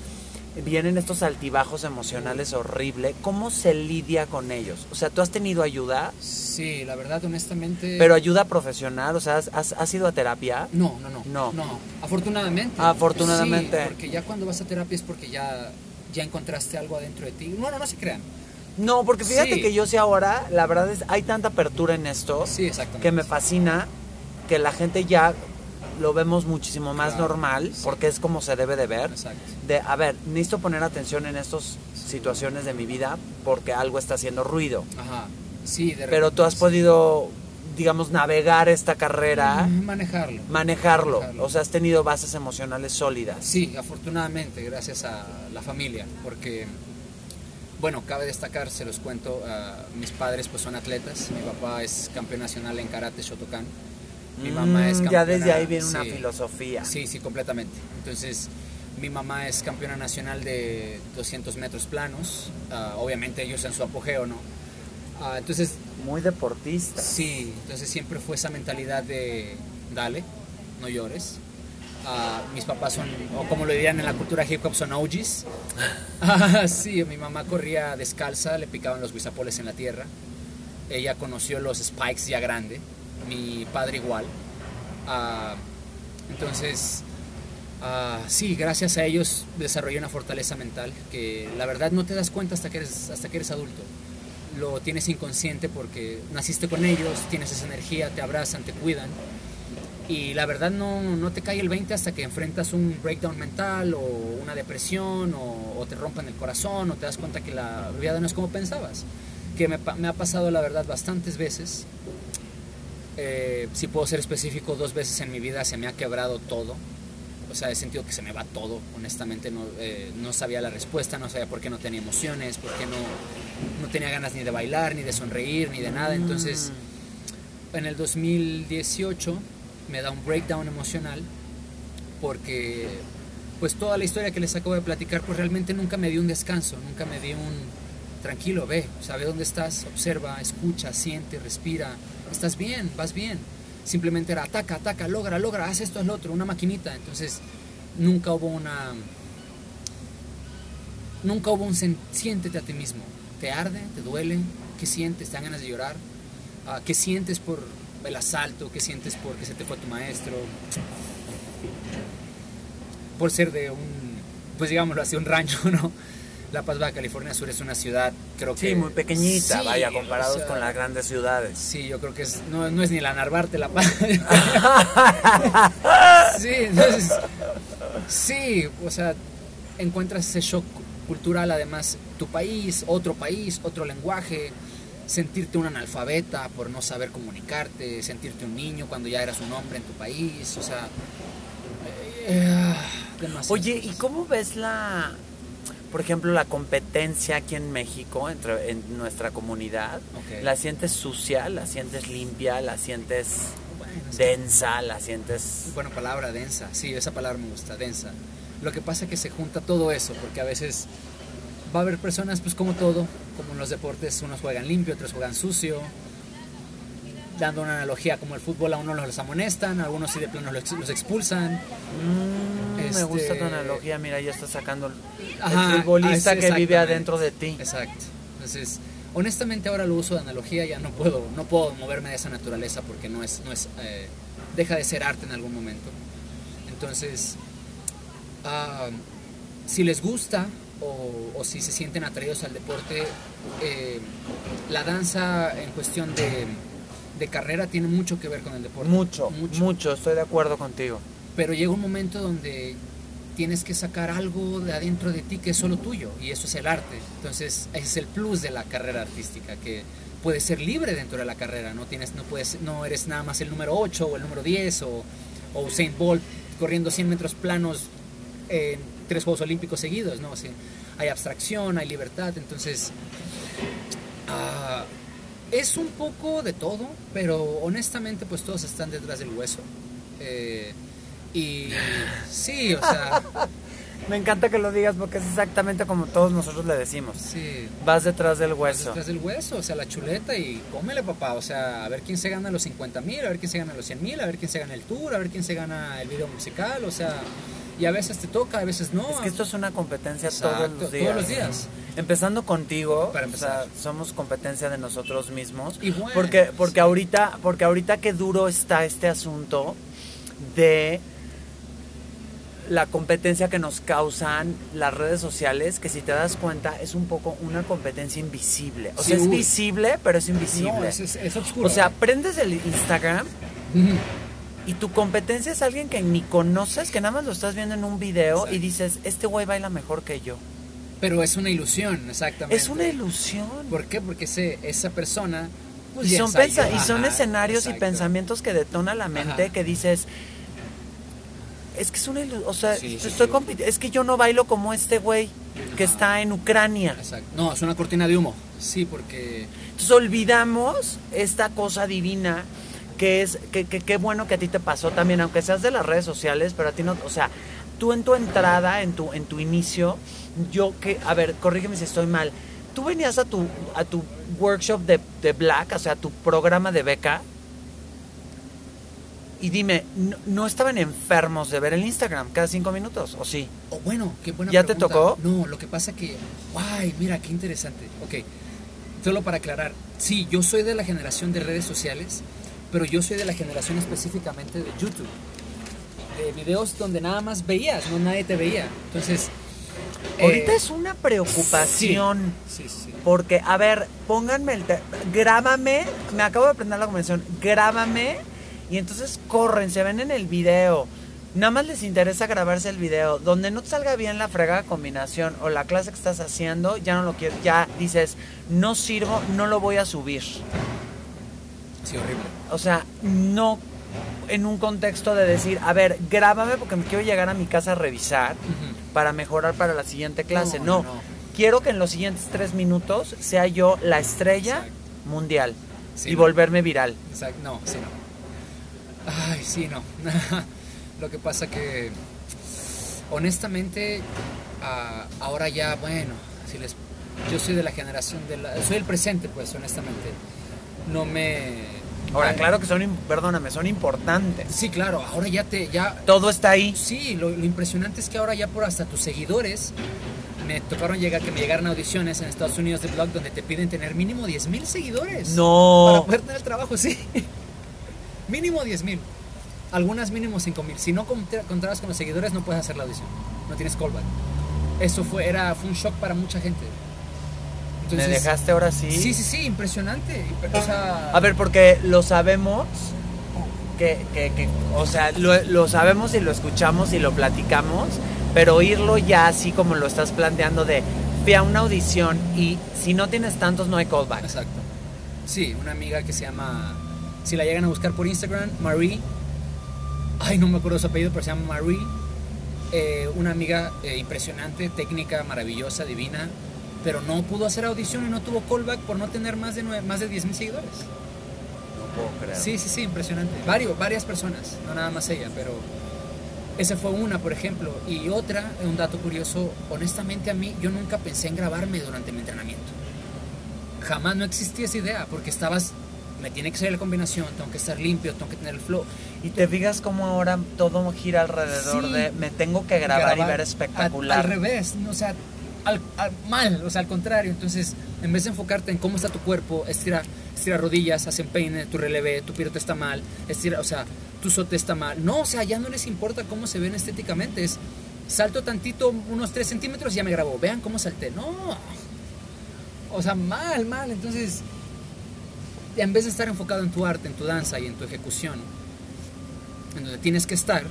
Speaker 2: vienen estos altibajos emocionales horribles. ¿Cómo se lidia con ellos? O sea, ¿tú has tenido ayuda?
Speaker 3: Sí, la verdad, honestamente.
Speaker 2: Pero ayuda profesional, o sea, ¿has, ido a terapia?
Speaker 3: No, no, no.
Speaker 2: No.
Speaker 3: Afortunadamente.
Speaker 2: Afortunadamente.
Speaker 3: Sí, porque ya cuando vas a terapia es porque ya, ya encontraste algo adentro de ti. No, no, no se crean.
Speaker 2: No, porque fíjate
Speaker 3: Sí.
Speaker 2: que yo sé ahora, la verdad es, hay tanta apertura en esto
Speaker 3: Sí, exactamente.
Speaker 2: que me fascina que la gente ya lo vemos muchísimo más
Speaker 3: Claro,
Speaker 2: normal, porque es como se debe de ver.
Speaker 3: Exacto.
Speaker 2: de, a ver, necesito poner atención en estas situaciones de mi vida porque algo está haciendo ruido.
Speaker 3: Ajá. Sí, de
Speaker 2: Pero tú has podido, digamos, navegar esta carrera,
Speaker 3: mm, Manejarlo.
Speaker 2: manejarlo.
Speaker 3: Manejarlo.
Speaker 2: O sea, has tenido bases emocionales sólidas.
Speaker 3: Sí, afortunadamente, gracias a la familia, porque, bueno, cabe destacar, se los cuento, mis padres pues son atletas, mi papá es campeón nacional en karate Shotokan, mi mamá es
Speaker 2: Mm,
Speaker 3: campeona...
Speaker 2: Ya desde ahí viene una
Speaker 3: sí.
Speaker 2: filosofía.
Speaker 3: Sí, sí, completamente. Entonces, mi mamá es campeona nacional de 200 metros planos, ah, obviamente ellos en su apogeo, ¿no? Ah, entonces,
Speaker 2: Muy deportista.
Speaker 3: Sí, entonces siempre fue esa mentalidad de dale, no llores. Ah, mis papás son, o como lo dirían en la cultura hip hop, son OGs. Sí, mi mamá corría descalza, le picaban los guisapoles en la tierra. Ella conoció los spikes ya grande, mi padre igual. Ah, entonces, ah, sí, gracias a ellos desarrollé una fortaleza mental que la verdad no te das cuenta hasta que eres, hasta que eres adulto lo tienes inconsciente porque naciste con ellos, tienes esa energía, te abrazan, te cuidan. Y la verdad no, no te cae el 20 hasta que enfrentas un breakdown mental o una depresión o, o te rompen el corazón o te das cuenta que la vida no es como pensabas. Que me, me ha pasado la verdad bastantes veces. Eh, si puedo ser específico, dos veces en mi vida se me ha quebrado todo. O sea, he sentido que se me va todo. Honestamente no, eh, no sabía la respuesta, no sabía por qué no tenía emociones, por qué no, no tenía ganas ni de bailar, ni de sonreír, ni de nada. Entonces, en el 2018 me da un breakdown emocional porque pues toda la historia que les acabo de platicar pues realmente nunca me dio un descanso, nunca me dio un tranquilo, ve, sabe dónde estás, observa, escucha, siente, respira, estás bien, vas bien. Simplemente era ataca, ataca, logra, logra, haz esto, haz lo otro, una maquinita. Entonces nunca hubo una... Nunca hubo un siéntete a ti mismo. ¿Te arde? ¿Te duele? ¿Qué sientes? ¿Te dan ganas de llorar? Ah, ¿Qué sientes por el asalto? ¿Qué sientes porque se te fue tu maestro? Por ser de un, pues digámoslo así, un rancho, ¿no? La Paz, Baja California Sur es una ciudad, creo que...
Speaker 2: Sí, muy pequeñita,
Speaker 3: Sí,
Speaker 2: vaya,
Speaker 3: o
Speaker 2: comparados
Speaker 3: sea,
Speaker 2: con las grandes ciudades.
Speaker 3: Sí, yo creo que es, no, no es ni la Narvarte, la Paz. sí, entonces, sí, o sea, encuentras ese shock cultural, además, tu país, otro país, otro lenguaje, sentirte un analfabeta por no saber comunicarte, sentirte un niño cuando ya eras un hombre en tu país, o sea, eh,
Speaker 2: Oye, ¿y cómo ves la, por ejemplo, la competencia aquí en México, entre, en nuestra comunidad? ¿La sientes sucia? ¿La sientes limpia? ¿La sientes
Speaker 3: Bueno,
Speaker 2: densa? ¿La sientes...?
Speaker 3: Buena palabra, densa. Sí, esa palabra me gusta, densa. Lo que pasa es que se junta todo eso, porque a veces va a haber personas, pues como todo, como en los deportes, unos juegan limpio, otros juegan sucio. Dando una analogía, como el fútbol, a unos los amonestan, a algunos sí de plano los, los expulsan.
Speaker 2: Mm, Me
Speaker 3: Este-
Speaker 2: gusta tu analogía, mira, ya está sacando el,
Speaker 3: Ajá,
Speaker 2: el futbolista
Speaker 3: ah,
Speaker 2: que vive adentro de ti.
Speaker 3: Exacto. Entonces, honestamente ahora lo uso de analogía, ya no puedo, no puedo moverme de esa naturaleza porque no es, no es, eh, deja de ser arte en algún momento. Entonces, ah, si les gusta o, o si se sienten atraídos al deporte, eh, la danza en cuestión de, de carrera tiene mucho que ver con el deporte.
Speaker 2: Mucho, mucho, estoy de acuerdo contigo.
Speaker 3: Pero llega un momento donde tienes que sacar algo de adentro de ti que es solo tuyo y eso es el arte. Entonces, ese es el plus de la carrera artística que puedes ser libre dentro de la carrera, no tienes no puedes no eres nada más el número 8 o el número 10 o o Usain Bolt corriendo 100 metros planos en tres Juegos Olímpicos seguidos, ¿no? Así, hay abstracción, hay libertad, entonces ah, es un poco de todo, pero honestamente pues todos están detrás del hueso. Eh, y sí, o sea,
Speaker 2: Me encanta que lo digas porque es exactamente como todos nosotros le decimos.
Speaker 3: sí.
Speaker 2: Vas detrás del hueso.
Speaker 3: detrás del hueso, o sea, la chuleta y cómele papá, o sea, a ver quién se gana los 50 mil, a ver quién se gana los 100 mil, a ver quién se gana el tour, a ver quién se gana el video musical, o sea, y a veces te toca, a veces no.
Speaker 2: Es que esto es una competencia
Speaker 3: Exacto,
Speaker 2: todos los días.
Speaker 3: todos los días.
Speaker 2: Empezando contigo,
Speaker 3: Para
Speaker 2: o sea, somos competencia de nosotros mismos.
Speaker 3: Y bueno,
Speaker 2: porque porque
Speaker 3: sí.
Speaker 2: ahorita porque ahorita qué duro está este asunto de la competencia que nos causan las redes sociales, que si te das cuenta es un poco una competencia invisible. O
Speaker 3: Sí,
Speaker 2: sea, es visible, pero es invisible.
Speaker 3: No, es, es, es oscuro.
Speaker 2: o sea, prendes el Instagram y tu competencia es alguien que ni conoces, que nada más lo estás viendo en un video y dices, este güey baila mejor que yo.
Speaker 3: Pero es una ilusión, exactamente.
Speaker 2: Es una ilusión.
Speaker 3: ¿Por qué? Porque ese, esa persona... pues,
Speaker 2: Y
Speaker 3: ya
Speaker 2: son, pensa- y son
Speaker 3: ajá,
Speaker 2: escenarios y pensamientos que detona la mente
Speaker 3: Ajá.
Speaker 2: que dices es que es una ilu- o sea
Speaker 3: Sí, sí,
Speaker 2: estoy
Speaker 3: sí.
Speaker 2: es que yo no bailo como este güey que
Speaker 3: Ajá.
Speaker 2: está en Ucrania
Speaker 3: Exacto. No, es una cortina de humo. Sí, porque...
Speaker 2: entonces olvidamos esta cosa divina que es que que- qué bueno que a ti te pasó también aunque seas de las redes sociales pero a ti no o sea tú en tu entrada en tu en tu inicio yo que a ver corrígeme si estoy mal tú venías a tu a tu workshop de, de Black o sea tu programa de beca y dime, ¿no, no estaban enfermos de ver el Instagram cada cinco minutos? ¿O sí?
Speaker 3: Oh, bueno, qué buena
Speaker 2: ¿Ya te tocó?
Speaker 3: No, lo que pasa que, guay, mira, qué interesante. Ok, solo para aclarar, sí, yo soy de la generación de redes sociales, pero yo soy de la generación específicamente de YouTube. De videos donde nada más veías, no nadie te veía. Entonces...
Speaker 2: Ahorita
Speaker 3: eh,
Speaker 2: es una preocupación.
Speaker 3: Sí, sí, sí.
Speaker 2: Porque, a ver, pónganme el... grábame, me acabo de aprender la convención, grábame Y entonces corren, se ven en el video. Nada más les interesa grabarse el video. Donde no te salga bien la fregada combinación o la clase que estás haciendo, ya no lo quiero. Ya dices, no sirvo, no lo voy a subir.
Speaker 3: Sí, horrible.
Speaker 2: O sea, no en un contexto de decir, a ver, grábame porque me quiero llegar a mi casa a revisar para mejorar para la siguiente clase. No,
Speaker 3: No, no.
Speaker 2: quiero que en los siguientes tres minutos sea yo la estrella
Speaker 3: Exacto.
Speaker 2: mundial
Speaker 3: Sí,
Speaker 2: y
Speaker 3: no.
Speaker 2: volverme viral.
Speaker 3: Exacto, no, sí, no. Ay, sí, no. Lo que pasa que, honestamente, ah, ahora ya, bueno, si les, yo soy de la generación de la, soy el presente, pues, honestamente. No me.
Speaker 2: Ahora, claro que son, perdóname, son importantes.
Speaker 3: Sí, claro, ahora ya te, ya,
Speaker 2: Todo está ahí.
Speaker 3: Sí, lo, lo impresionante es que ahora ya por hasta tus seguidores me tocaron llegar, que me llegaran audiciones en Estados Unidos de blog donde te piden tener mínimo 10 mil seguidores. Para
Speaker 2: No.
Speaker 3: poder tener trabajo, sí. mínimo 10 mil. Algunas mínimo 5 mil. Si no contra- contabas con los seguidores no puedes hacer la audición. No tienes callback. Eso fue, era, fue un shock para mucha gente.
Speaker 2: ¿Me dejaste ahora sí?
Speaker 3: Sí, sí, sí, impresionante. O sea,
Speaker 2: A ver, porque lo sabemos, que, que, que- o sea, lo, lo sabemos y lo escuchamos y lo platicamos, pero oírlo ya así como lo estás planteando de fui a una audición y si no tienes tantos no hay callback.
Speaker 3: Exacto. Sí, una amiga que se llama, si la llegan a buscar por Instagram, Marie, ay, no me acuerdo su apellido, pero se llama Marie, eh, una amiga eh, impresionante, técnica, maravillosa, divina, pero no pudo hacer audición y no tuvo callback por no tener más de, nueve- más de 10 mil seguidores.
Speaker 2: No puedo creer.
Speaker 3: Sí, sí, sí, impresionante. Varios, varias personas, no nada más ella, pero esa fue una, por ejemplo. Y otra, un dato curioso, honestamente a mí, yo nunca pensé en grabarme durante mi entrenamiento. Jamás no existía esa idea, porque estabas, me tiene que salir la combinación, tengo que estar limpio, tengo que tener el flow.
Speaker 2: Y te fijas cómo ahora todo gira alrededor
Speaker 3: Sí.
Speaker 2: de me tengo que grabar, y ver espectacular.
Speaker 3: Al, al revés, no, o sea, al, al- mal, o sea, al contrario. Entonces, en vez de enfocarte en cómo está tu cuerpo, estira, estira rodillas, haz empeine, tu relevé, tu pirote está mal, estira, o sea, tu sote está mal. No, o sea, ya no les importa cómo se ven estéticamente. Es salto tantito, unos 3 centímetros ya me grabó. Vean cómo salté. No. O sea, mal, mal. Entonces, en vez de estar enfocado en tu arte, en tu danza y en tu ejecución, en donde tienes que estar,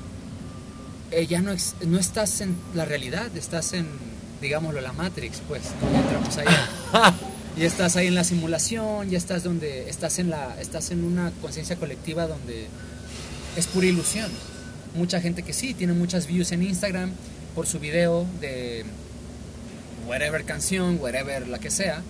Speaker 3: eh, ya no, no estás en la realidad, estás en, digámoslo, la Matrix, pues, ¿no? Entramos ahí. y estás ahí en la simulación, ya estás donde, estás en la, estás en una conciencia colectiva donde es pura ilusión. Mucha gente que sí, tiene muchas views en Instagram por su video de whatever canción, whatever la que sea.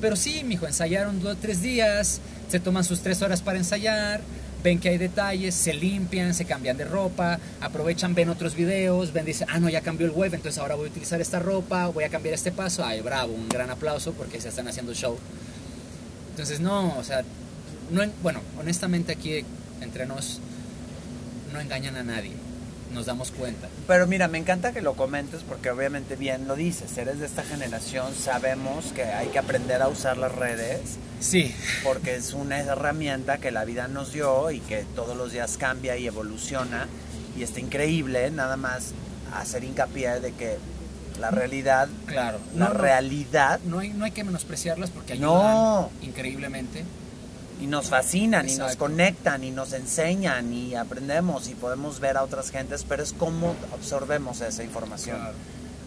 Speaker 3: Pero sí, mijo, ensayaron dos tres días, se toman sus tres horas para ensayar, ven que hay detalles, se limpian, se cambian de ropa, aprovechan, ven otros videos, ven, dicen, ah, no, ya cambió el web, entonces ahora voy a utilizar esta ropa, voy a cambiar este paso. Ay, bravo, un gran aplauso porque se están haciendo show. Entonces, no, o sea, no, en- bueno, honestamente aquí entre nos no engañan a nadie, nos damos cuenta.
Speaker 2: Pero mira, me encanta que lo comentes porque obviamente bien lo dices, eres de esta generación, sabemos que hay que aprender a usar las redes
Speaker 3: Sí,
Speaker 2: porque es una herramienta que la vida nos dio y que todos los días cambia y evoluciona y está increíble, nada más hacer hincapié de que la realidad,
Speaker 3: claro.
Speaker 2: la
Speaker 3: No, no,
Speaker 2: realidad
Speaker 3: no hay, no hay que menospreciarlas porque ayudan
Speaker 2: No.
Speaker 3: increíblemente.
Speaker 2: Y nos fascinan y nos conectan y nos enseñan y aprendemos y podemos ver a otras gentes, pero es cómo absorbemos esa información.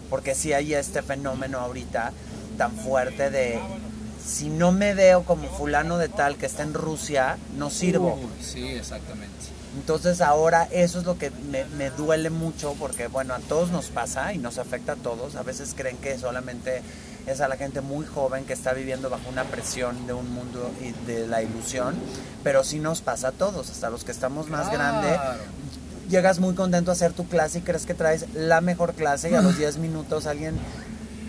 Speaker 2: Porque si hay este fenómeno ahorita tan fuerte de si no me veo como fulano de tal que está en Rusia, no sirvo.
Speaker 3: Sí, exactamente.
Speaker 2: Entonces ahora eso es lo que me, me duele mucho porque bueno, a todos nos pasa y nos afecta a todos. A veces creen que solamente es a la gente muy joven que está viviendo bajo una presión de un mundo y de la ilusión, pero sí nos pasa a todos, hasta los que estamos más grandes
Speaker 3: Claro.
Speaker 2: llegas muy contento a hacer tu clase y crees que traes la mejor clase y a los 10 minutos alguien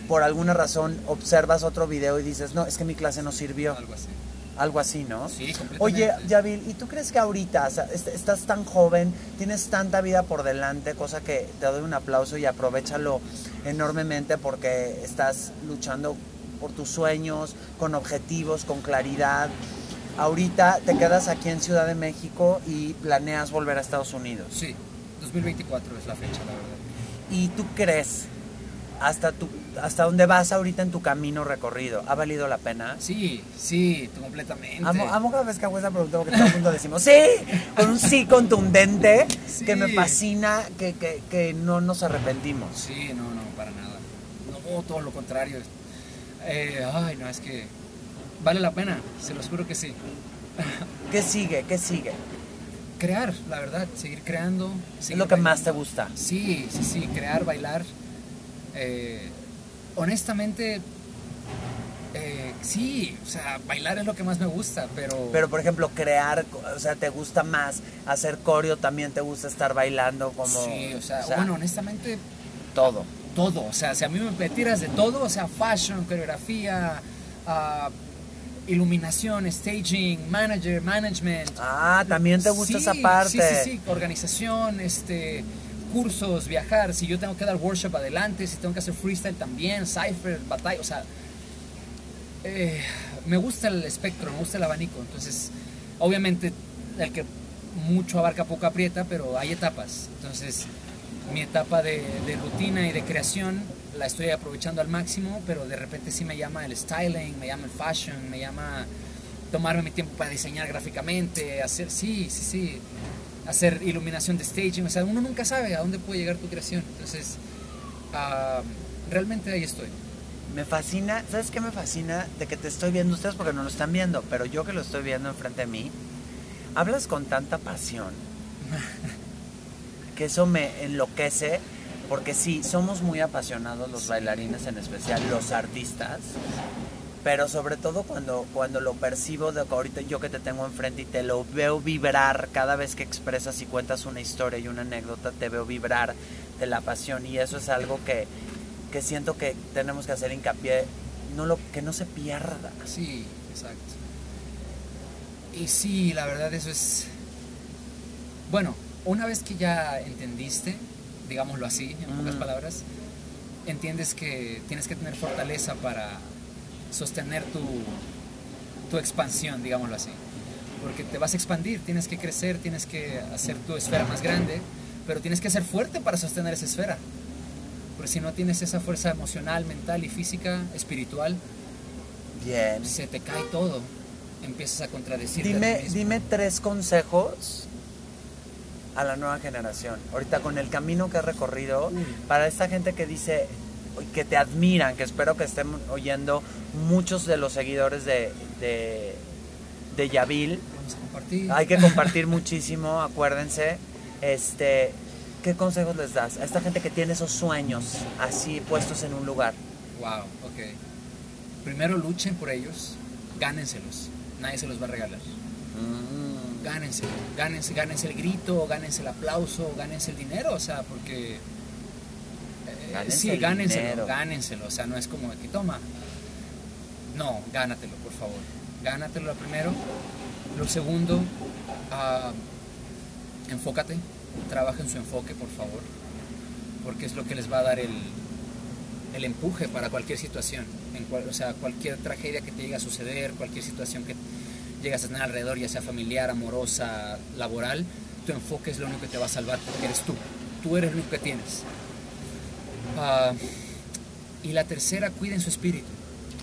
Speaker 2: por alguna razón observas otro video y dices, no, es que mi clase no sirvió.
Speaker 3: Algo así.
Speaker 2: Algo así, ¿no?
Speaker 3: Sí, completamente.
Speaker 2: Oye, Yavil, ¿y tú crees que ahorita o sea, est- estás tan joven, tienes tanta vida por delante, cosa que te doy un aplauso y aprovechalo enormemente porque estás luchando por tus sueños, con objetivos, con claridad. Ahorita te quedas aquí en Ciudad de México y planeas volver a Estados Unidos.
Speaker 3: Sí, 2024 es la fecha, la verdad.
Speaker 2: ¿Y tú crees, hasta tu, hasta dónde vas ahorita en tu camino recorrido. ¿Ha valido la pena?
Speaker 3: Sí, sí, completamente.
Speaker 2: Amo, amo cada vez que hago esa pregunta porque todo el mundo decimos sí, con un sí contundente
Speaker 3: Sí.
Speaker 2: que me fascina que, que, que no nos arrepentimos.
Speaker 3: Sí, no, no, para nada. No, todo lo contrario. Eh, ay, no, es que vale la pena, se los juro que sí.
Speaker 2: ¿Qué sigue? ¿Qué sigue?
Speaker 3: Crear, la verdad, seguir creando.
Speaker 2: ¿Qué es
Speaker 3: seguir
Speaker 2: lo que más te gusta?
Speaker 3: Sí, sí, sí, crear, bailar. Eh, honestamente, eh, sí, o sea, bailar es lo que más me gusta, pero...
Speaker 2: Pero por ejemplo, crear, o sea, ¿te gusta más hacer coreo? ¿También te gusta estar bailando como...?
Speaker 3: sí, o sea, bueno, honestamente,
Speaker 2: todo.
Speaker 3: todo. O sea, si a mí me tiras de todo, o sea, fashion, coreografía, ah, iluminación, staging, manager, management.
Speaker 2: Ah, también te gusta
Speaker 3: Sí,
Speaker 2: esa parte.
Speaker 3: Sí, sí, sí, organización, este, cursos, viajar. Si yo tengo que dar workshop adelante, si tengo que hacer freestyle también, cipher, batalla, o sea, eh, me gusta el espectro, me gusta el abanico. Entonces, obviamente, el que mucho abarca poco aprieta, pero hay etapas. Entonces, mi etapa de, de rutina y de creación la estoy aprovechando al máximo, pero de repente sí me llama el styling, me llama el fashion, me llama tomarme mi tiempo para diseñar gráficamente, hacer, sí, sí, sí, hacer iluminación de staging, o sea, uno nunca sabe a dónde puede llegar tu creación, entonces, ah, realmente ahí estoy.
Speaker 2: Me fascina, ¿sabes qué me fascina? De que te estoy viendo ustedes porque no lo están viendo, pero yo que lo estoy viendo enfrente de mí, hablas con tanta pasión que eso me enloquece porque sí, somos muy apasionados los bailarines en especial, los artistas, pero sobre todo cuando, cuando lo percibo de ahorita yo que te tengo enfrente y te lo veo vibrar cada vez que expresas y cuentas una historia y una anécdota, te veo vibrar de la pasión y eso es algo que, que siento que tenemos que hacer hincapié, no lo, que no se pierda.
Speaker 3: Sí, exacto. Y sí, la verdad eso es... Bueno, una vez que ya entendiste, digámoslo así, en pocas
Speaker 2: Mm.
Speaker 3: palabras, entiendes que tienes que tener fortaleza para sostener tu, tu expansión, digámoslo así. Porque te vas a expandir, tienes que crecer, tienes que hacer tu esfera más grande, pero tienes que ser fuerte para sostener esa esfera. Porque si no tienes esa fuerza emocional, mental y física, espiritual,
Speaker 2: Bien.
Speaker 3: se te cae todo. Empiezas a contradecir.
Speaker 2: Dime, dime tres consejos a la nueva generación. Ahorita con el camino que has recorrido,
Speaker 3: Uy.
Speaker 2: para esta gente que dice que te admiran, que espero que estén oyendo muchos de los seguidores de, de, de Yavil.
Speaker 3: Vamos a compartir.
Speaker 2: Hay que compartir muchísimo, acuérdense. Este, ¿Qué consejos les das a esta gente que tiene esos sueños así puestos en un lugar?
Speaker 3: Wow, ok. Primero luchen por ellos, gánenselos. Nadie se los va a regalar.
Speaker 2: Mm.
Speaker 3: Gánense, gánense, gánense el grito, gánense el aplauso, gánense el dinero, o sea, porque...
Speaker 2: Gánense
Speaker 3: sí,
Speaker 2: el
Speaker 3: gánenselo, gánenselo, o sea, no es como que toma. No, gánatelo, por favor. Gánatelo lo primero. Lo segundo, ah, enfócate, trabaja en su enfoque, por favor, porque es lo que les va a dar el, el empuje para cualquier situación, en cual- o sea, cualquier tragedia que te llegue a suceder, cualquier situación que llegas a tener alrededor, ya sea familiar, amorosa, laboral, tu enfoque es lo único que te va a salvar porque eres tú, tú eres lo único que tienes. Ah, y la tercera, cuiden su espíritu,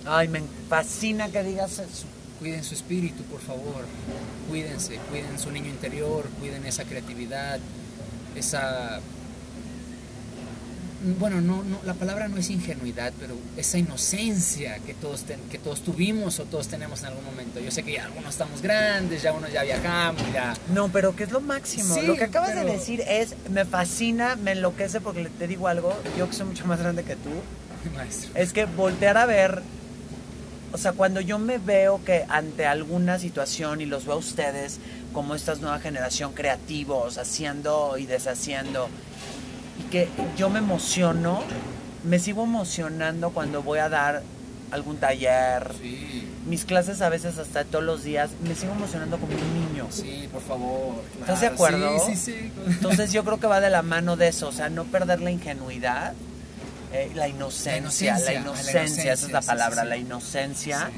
Speaker 2: Ay, me fascina que digas eso.
Speaker 3: cuiden su espíritu, por favor, cuídense, cuiden su niño interior, cuiden esa creatividad, esa... Bueno, no, no, la palabra no es ingenuidad, pero esa inocencia que todos, ten- que todos tuvimos o todos tenemos en algún momento. Yo sé que ya algunos estamos grandes, ya unos ya viajamos, ya...
Speaker 2: No, pero que es lo máximo.
Speaker 3: Sí,
Speaker 2: lo que acabas de
Speaker 3: pero-
Speaker 2: decir es, me fascina, me enloquece porque te digo algo, yo que soy mucho más grande que tú,
Speaker 3: Maestro.
Speaker 2: es que voltear a ver, o sea, cuando yo me veo que ante alguna situación y los veo a ustedes como esta nueva generación creativos, haciendo y deshaciendo, que yo me emociono, me sigo emocionando cuando voy a dar algún taller,
Speaker 3: Sí,
Speaker 2: mis clases a veces hasta todos los días, me sigo emocionando como un niño.
Speaker 3: sí, por favor.
Speaker 2: ¿Estás de acuerdo?
Speaker 3: Sí, sí, sí.
Speaker 2: Entonces yo creo que va de la mano de eso, o sea, no perder la ingenuidad, eh, la inocencia, la
Speaker 3: La
Speaker 2: inocencia,
Speaker 3: inocencia,
Speaker 2: esa es la palabra, la inocencia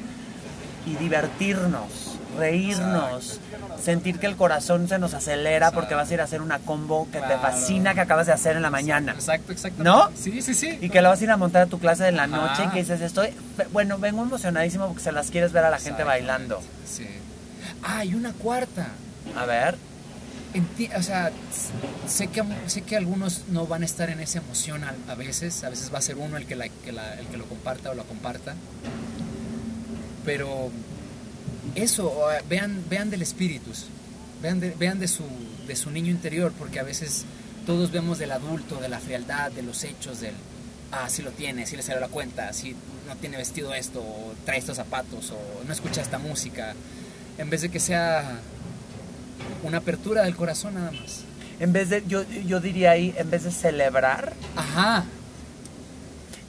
Speaker 2: y divertirnos. Reírnos, sentir que el corazón se nos acelera porque vas a ir a hacer una combo que te fascina que acabas de hacer en la mañana.
Speaker 3: Exacto, exacto.
Speaker 2: ¿No?
Speaker 3: Sí, sí, sí.
Speaker 2: Y que la vas a ir a montar a tu clase de la
Speaker 3: Ajá.
Speaker 2: noche y que dices, estoy, bueno, vengo emocionadísimo porque se las quieres ver a la gente bailando.
Speaker 3: Sí. Ah, y una cuarta.
Speaker 2: A ver,
Speaker 3: Enti- o sea, sé que, sé que algunos no van a estar en esa emoción a, a veces, a veces va a ser uno el que, la, que la- el que lo comparta o la comparta, pero eso, eh, vean, vean del espíritu, vean, de, vean de, su, de su niño interior, porque a veces todos vemos del adulto, de la frialdad, de los hechos, del, ah, sí lo tiene, sí le salió la cuenta, sí no tiene vestido esto, o trae estos zapatos, o no escucha esta música, en vez de que sea una apertura del corazón nada más.
Speaker 2: en vez de, yo, yo diría ahí, en vez de celebrar,
Speaker 3: Ajá,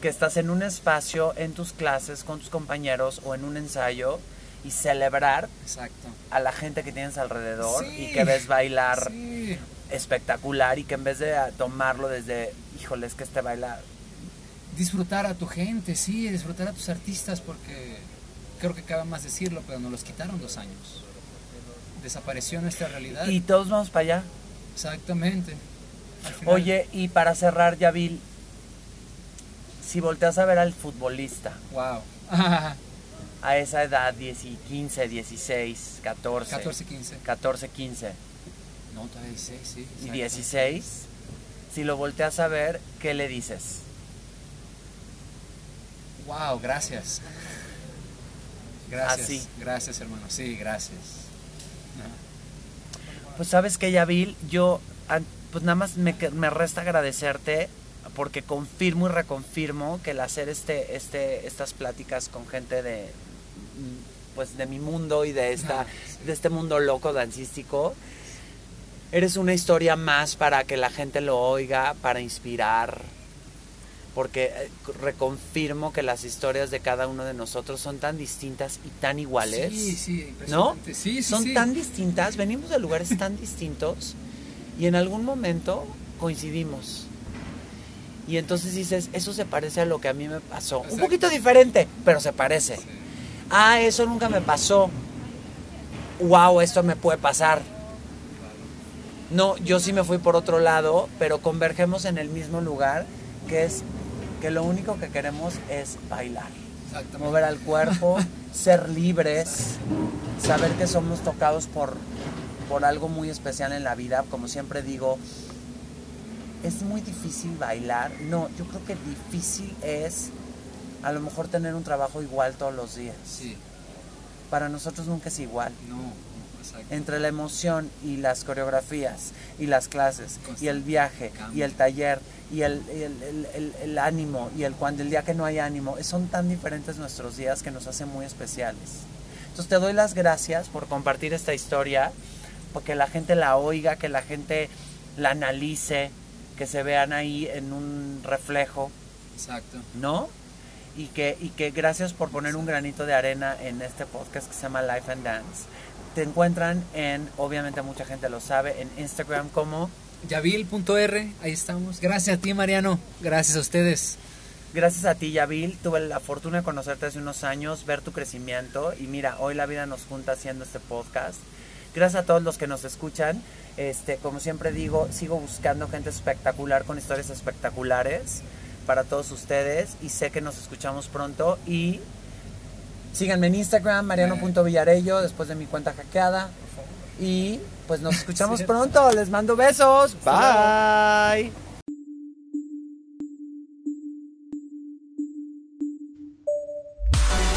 Speaker 2: que estás en un espacio, en tus clases, con tus compañeros o en un ensayo y celebrar
Speaker 3: exacto.
Speaker 2: a la gente que tienes alrededor
Speaker 3: Sí.
Speaker 2: y que ves bailar
Speaker 3: Sí,
Speaker 2: espectacular y que en vez de tomarlo desde, híjole, es que este baila
Speaker 3: disfrutar a tu gente, sí, disfrutar a tus artistas porque creo que cabe más decirlo, pero nos los quitaron dos años. Desapareció nuestra realidad.
Speaker 2: y todos vamos para allá.
Speaker 3: Exactamente.
Speaker 2: Oye, y para cerrar, Yavil, si volteas a ver al futbolista
Speaker 3: wow.
Speaker 2: a esa edad, 10 y 15, 16, 14,
Speaker 3: 14, 15.
Speaker 2: 14, 15
Speaker 3: No, todavía 16, sí.
Speaker 2: y
Speaker 3: exacto.
Speaker 2: 16, si lo volteas a ver, ¿qué le dices?
Speaker 3: Wow, gracias. Gracias.
Speaker 2: Así.
Speaker 3: Gracias, hermano. Sí, gracias.
Speaker 2: Pues sabes que Yavil, yo pues nada más me, me resta agradecerte porque confirmo y reconfirmo que el hacer este, este, estas pláticas con gente de pues de mi mundo y de esta, de este mundo loco dancístico, eres una historia más para que la gente lo oiga, para inspirar, porque eh, reconfirmo que las historias de cada uno de nosotros son tan distintas y tan iguales.
Speaker 3: Sí, sí,
Speaker 2: ¿No?
Speaker 3: Sí, sí,
Speaker 2: Son
Speaker 3: sí.
Speaker 2: tan distintas, venimos de lugares tan distintos y en algún momento coincidimos. Y entonces dices, eso se parece a lo que a mí me pasó. Un poquito diferente, pero se parece. Ah, eso nunca me pasó. Wow, esto me puede pasar. No, yo sí me fui por otro lado, pero convergemos en el mismo lugar, que es que lo único que queremos es bailar
Speaker 3: Exactamente.
Speaker 2: mover al cuerpo, ser libres, saber que somos tocados por, por algo muy especial en la vida. Como siempre digo, es muy difícil bailar. No, yo creo que difícil es a lo mejor tener un trabajo igual todos los días.
Speaker 3: Sí,
Speaker 2: Para nosotros nunca es igual.
Speaker 3: no, no, exacto.
Speaker 2: Entre la emoción y las coreografías y las clases y el viaje y el taller y el, el- el- el- el ánimo y el cuando el día que no hay ánimo, son tan diferentes nuestros días que nos hacen muy especiales. Entonces te doy las gracias por compartir esta historia, porque la gente la oiga, que la gente la analice, que se vean ahí en un reflejo,
Speaker 3: Exacto.
Speaker 2: ¿no? Y que, y que gracias por poner un granito de arena en este podcast que se llama Life and Dance. Te encuentran en, obviamente mucha gente lo sabe, en Instagram como
Speaker 3: Yavil.r, ahí estamos. Gracias a ti, Mariano. Gracias a ustedes.
Speaker 2: Gracias a ti, Yavil. Tuve la fortuna de conocerte hace unos años, ver tu crecimiento y mira, hoy la vida nos junta haciendo este podcast. Gracias a todos los que nos escuchan. Este, como siempre digo, sigo buscando gente espectacular con historias espectaculares para todos ustedes y sé que nos escuchamos pronto y síganme en Instagram mariano.villarello después de mi cuenta hackeada y pues nos escuchamos
Speaker 3: Sí.
Speaker 2: pronto. Les mando besos. Bye.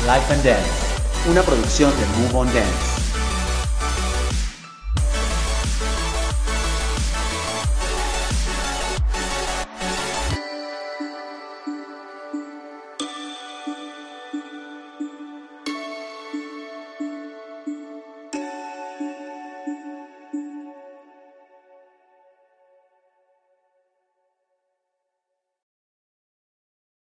Speaker 1: Life and Dance, una producción de Move on Dance.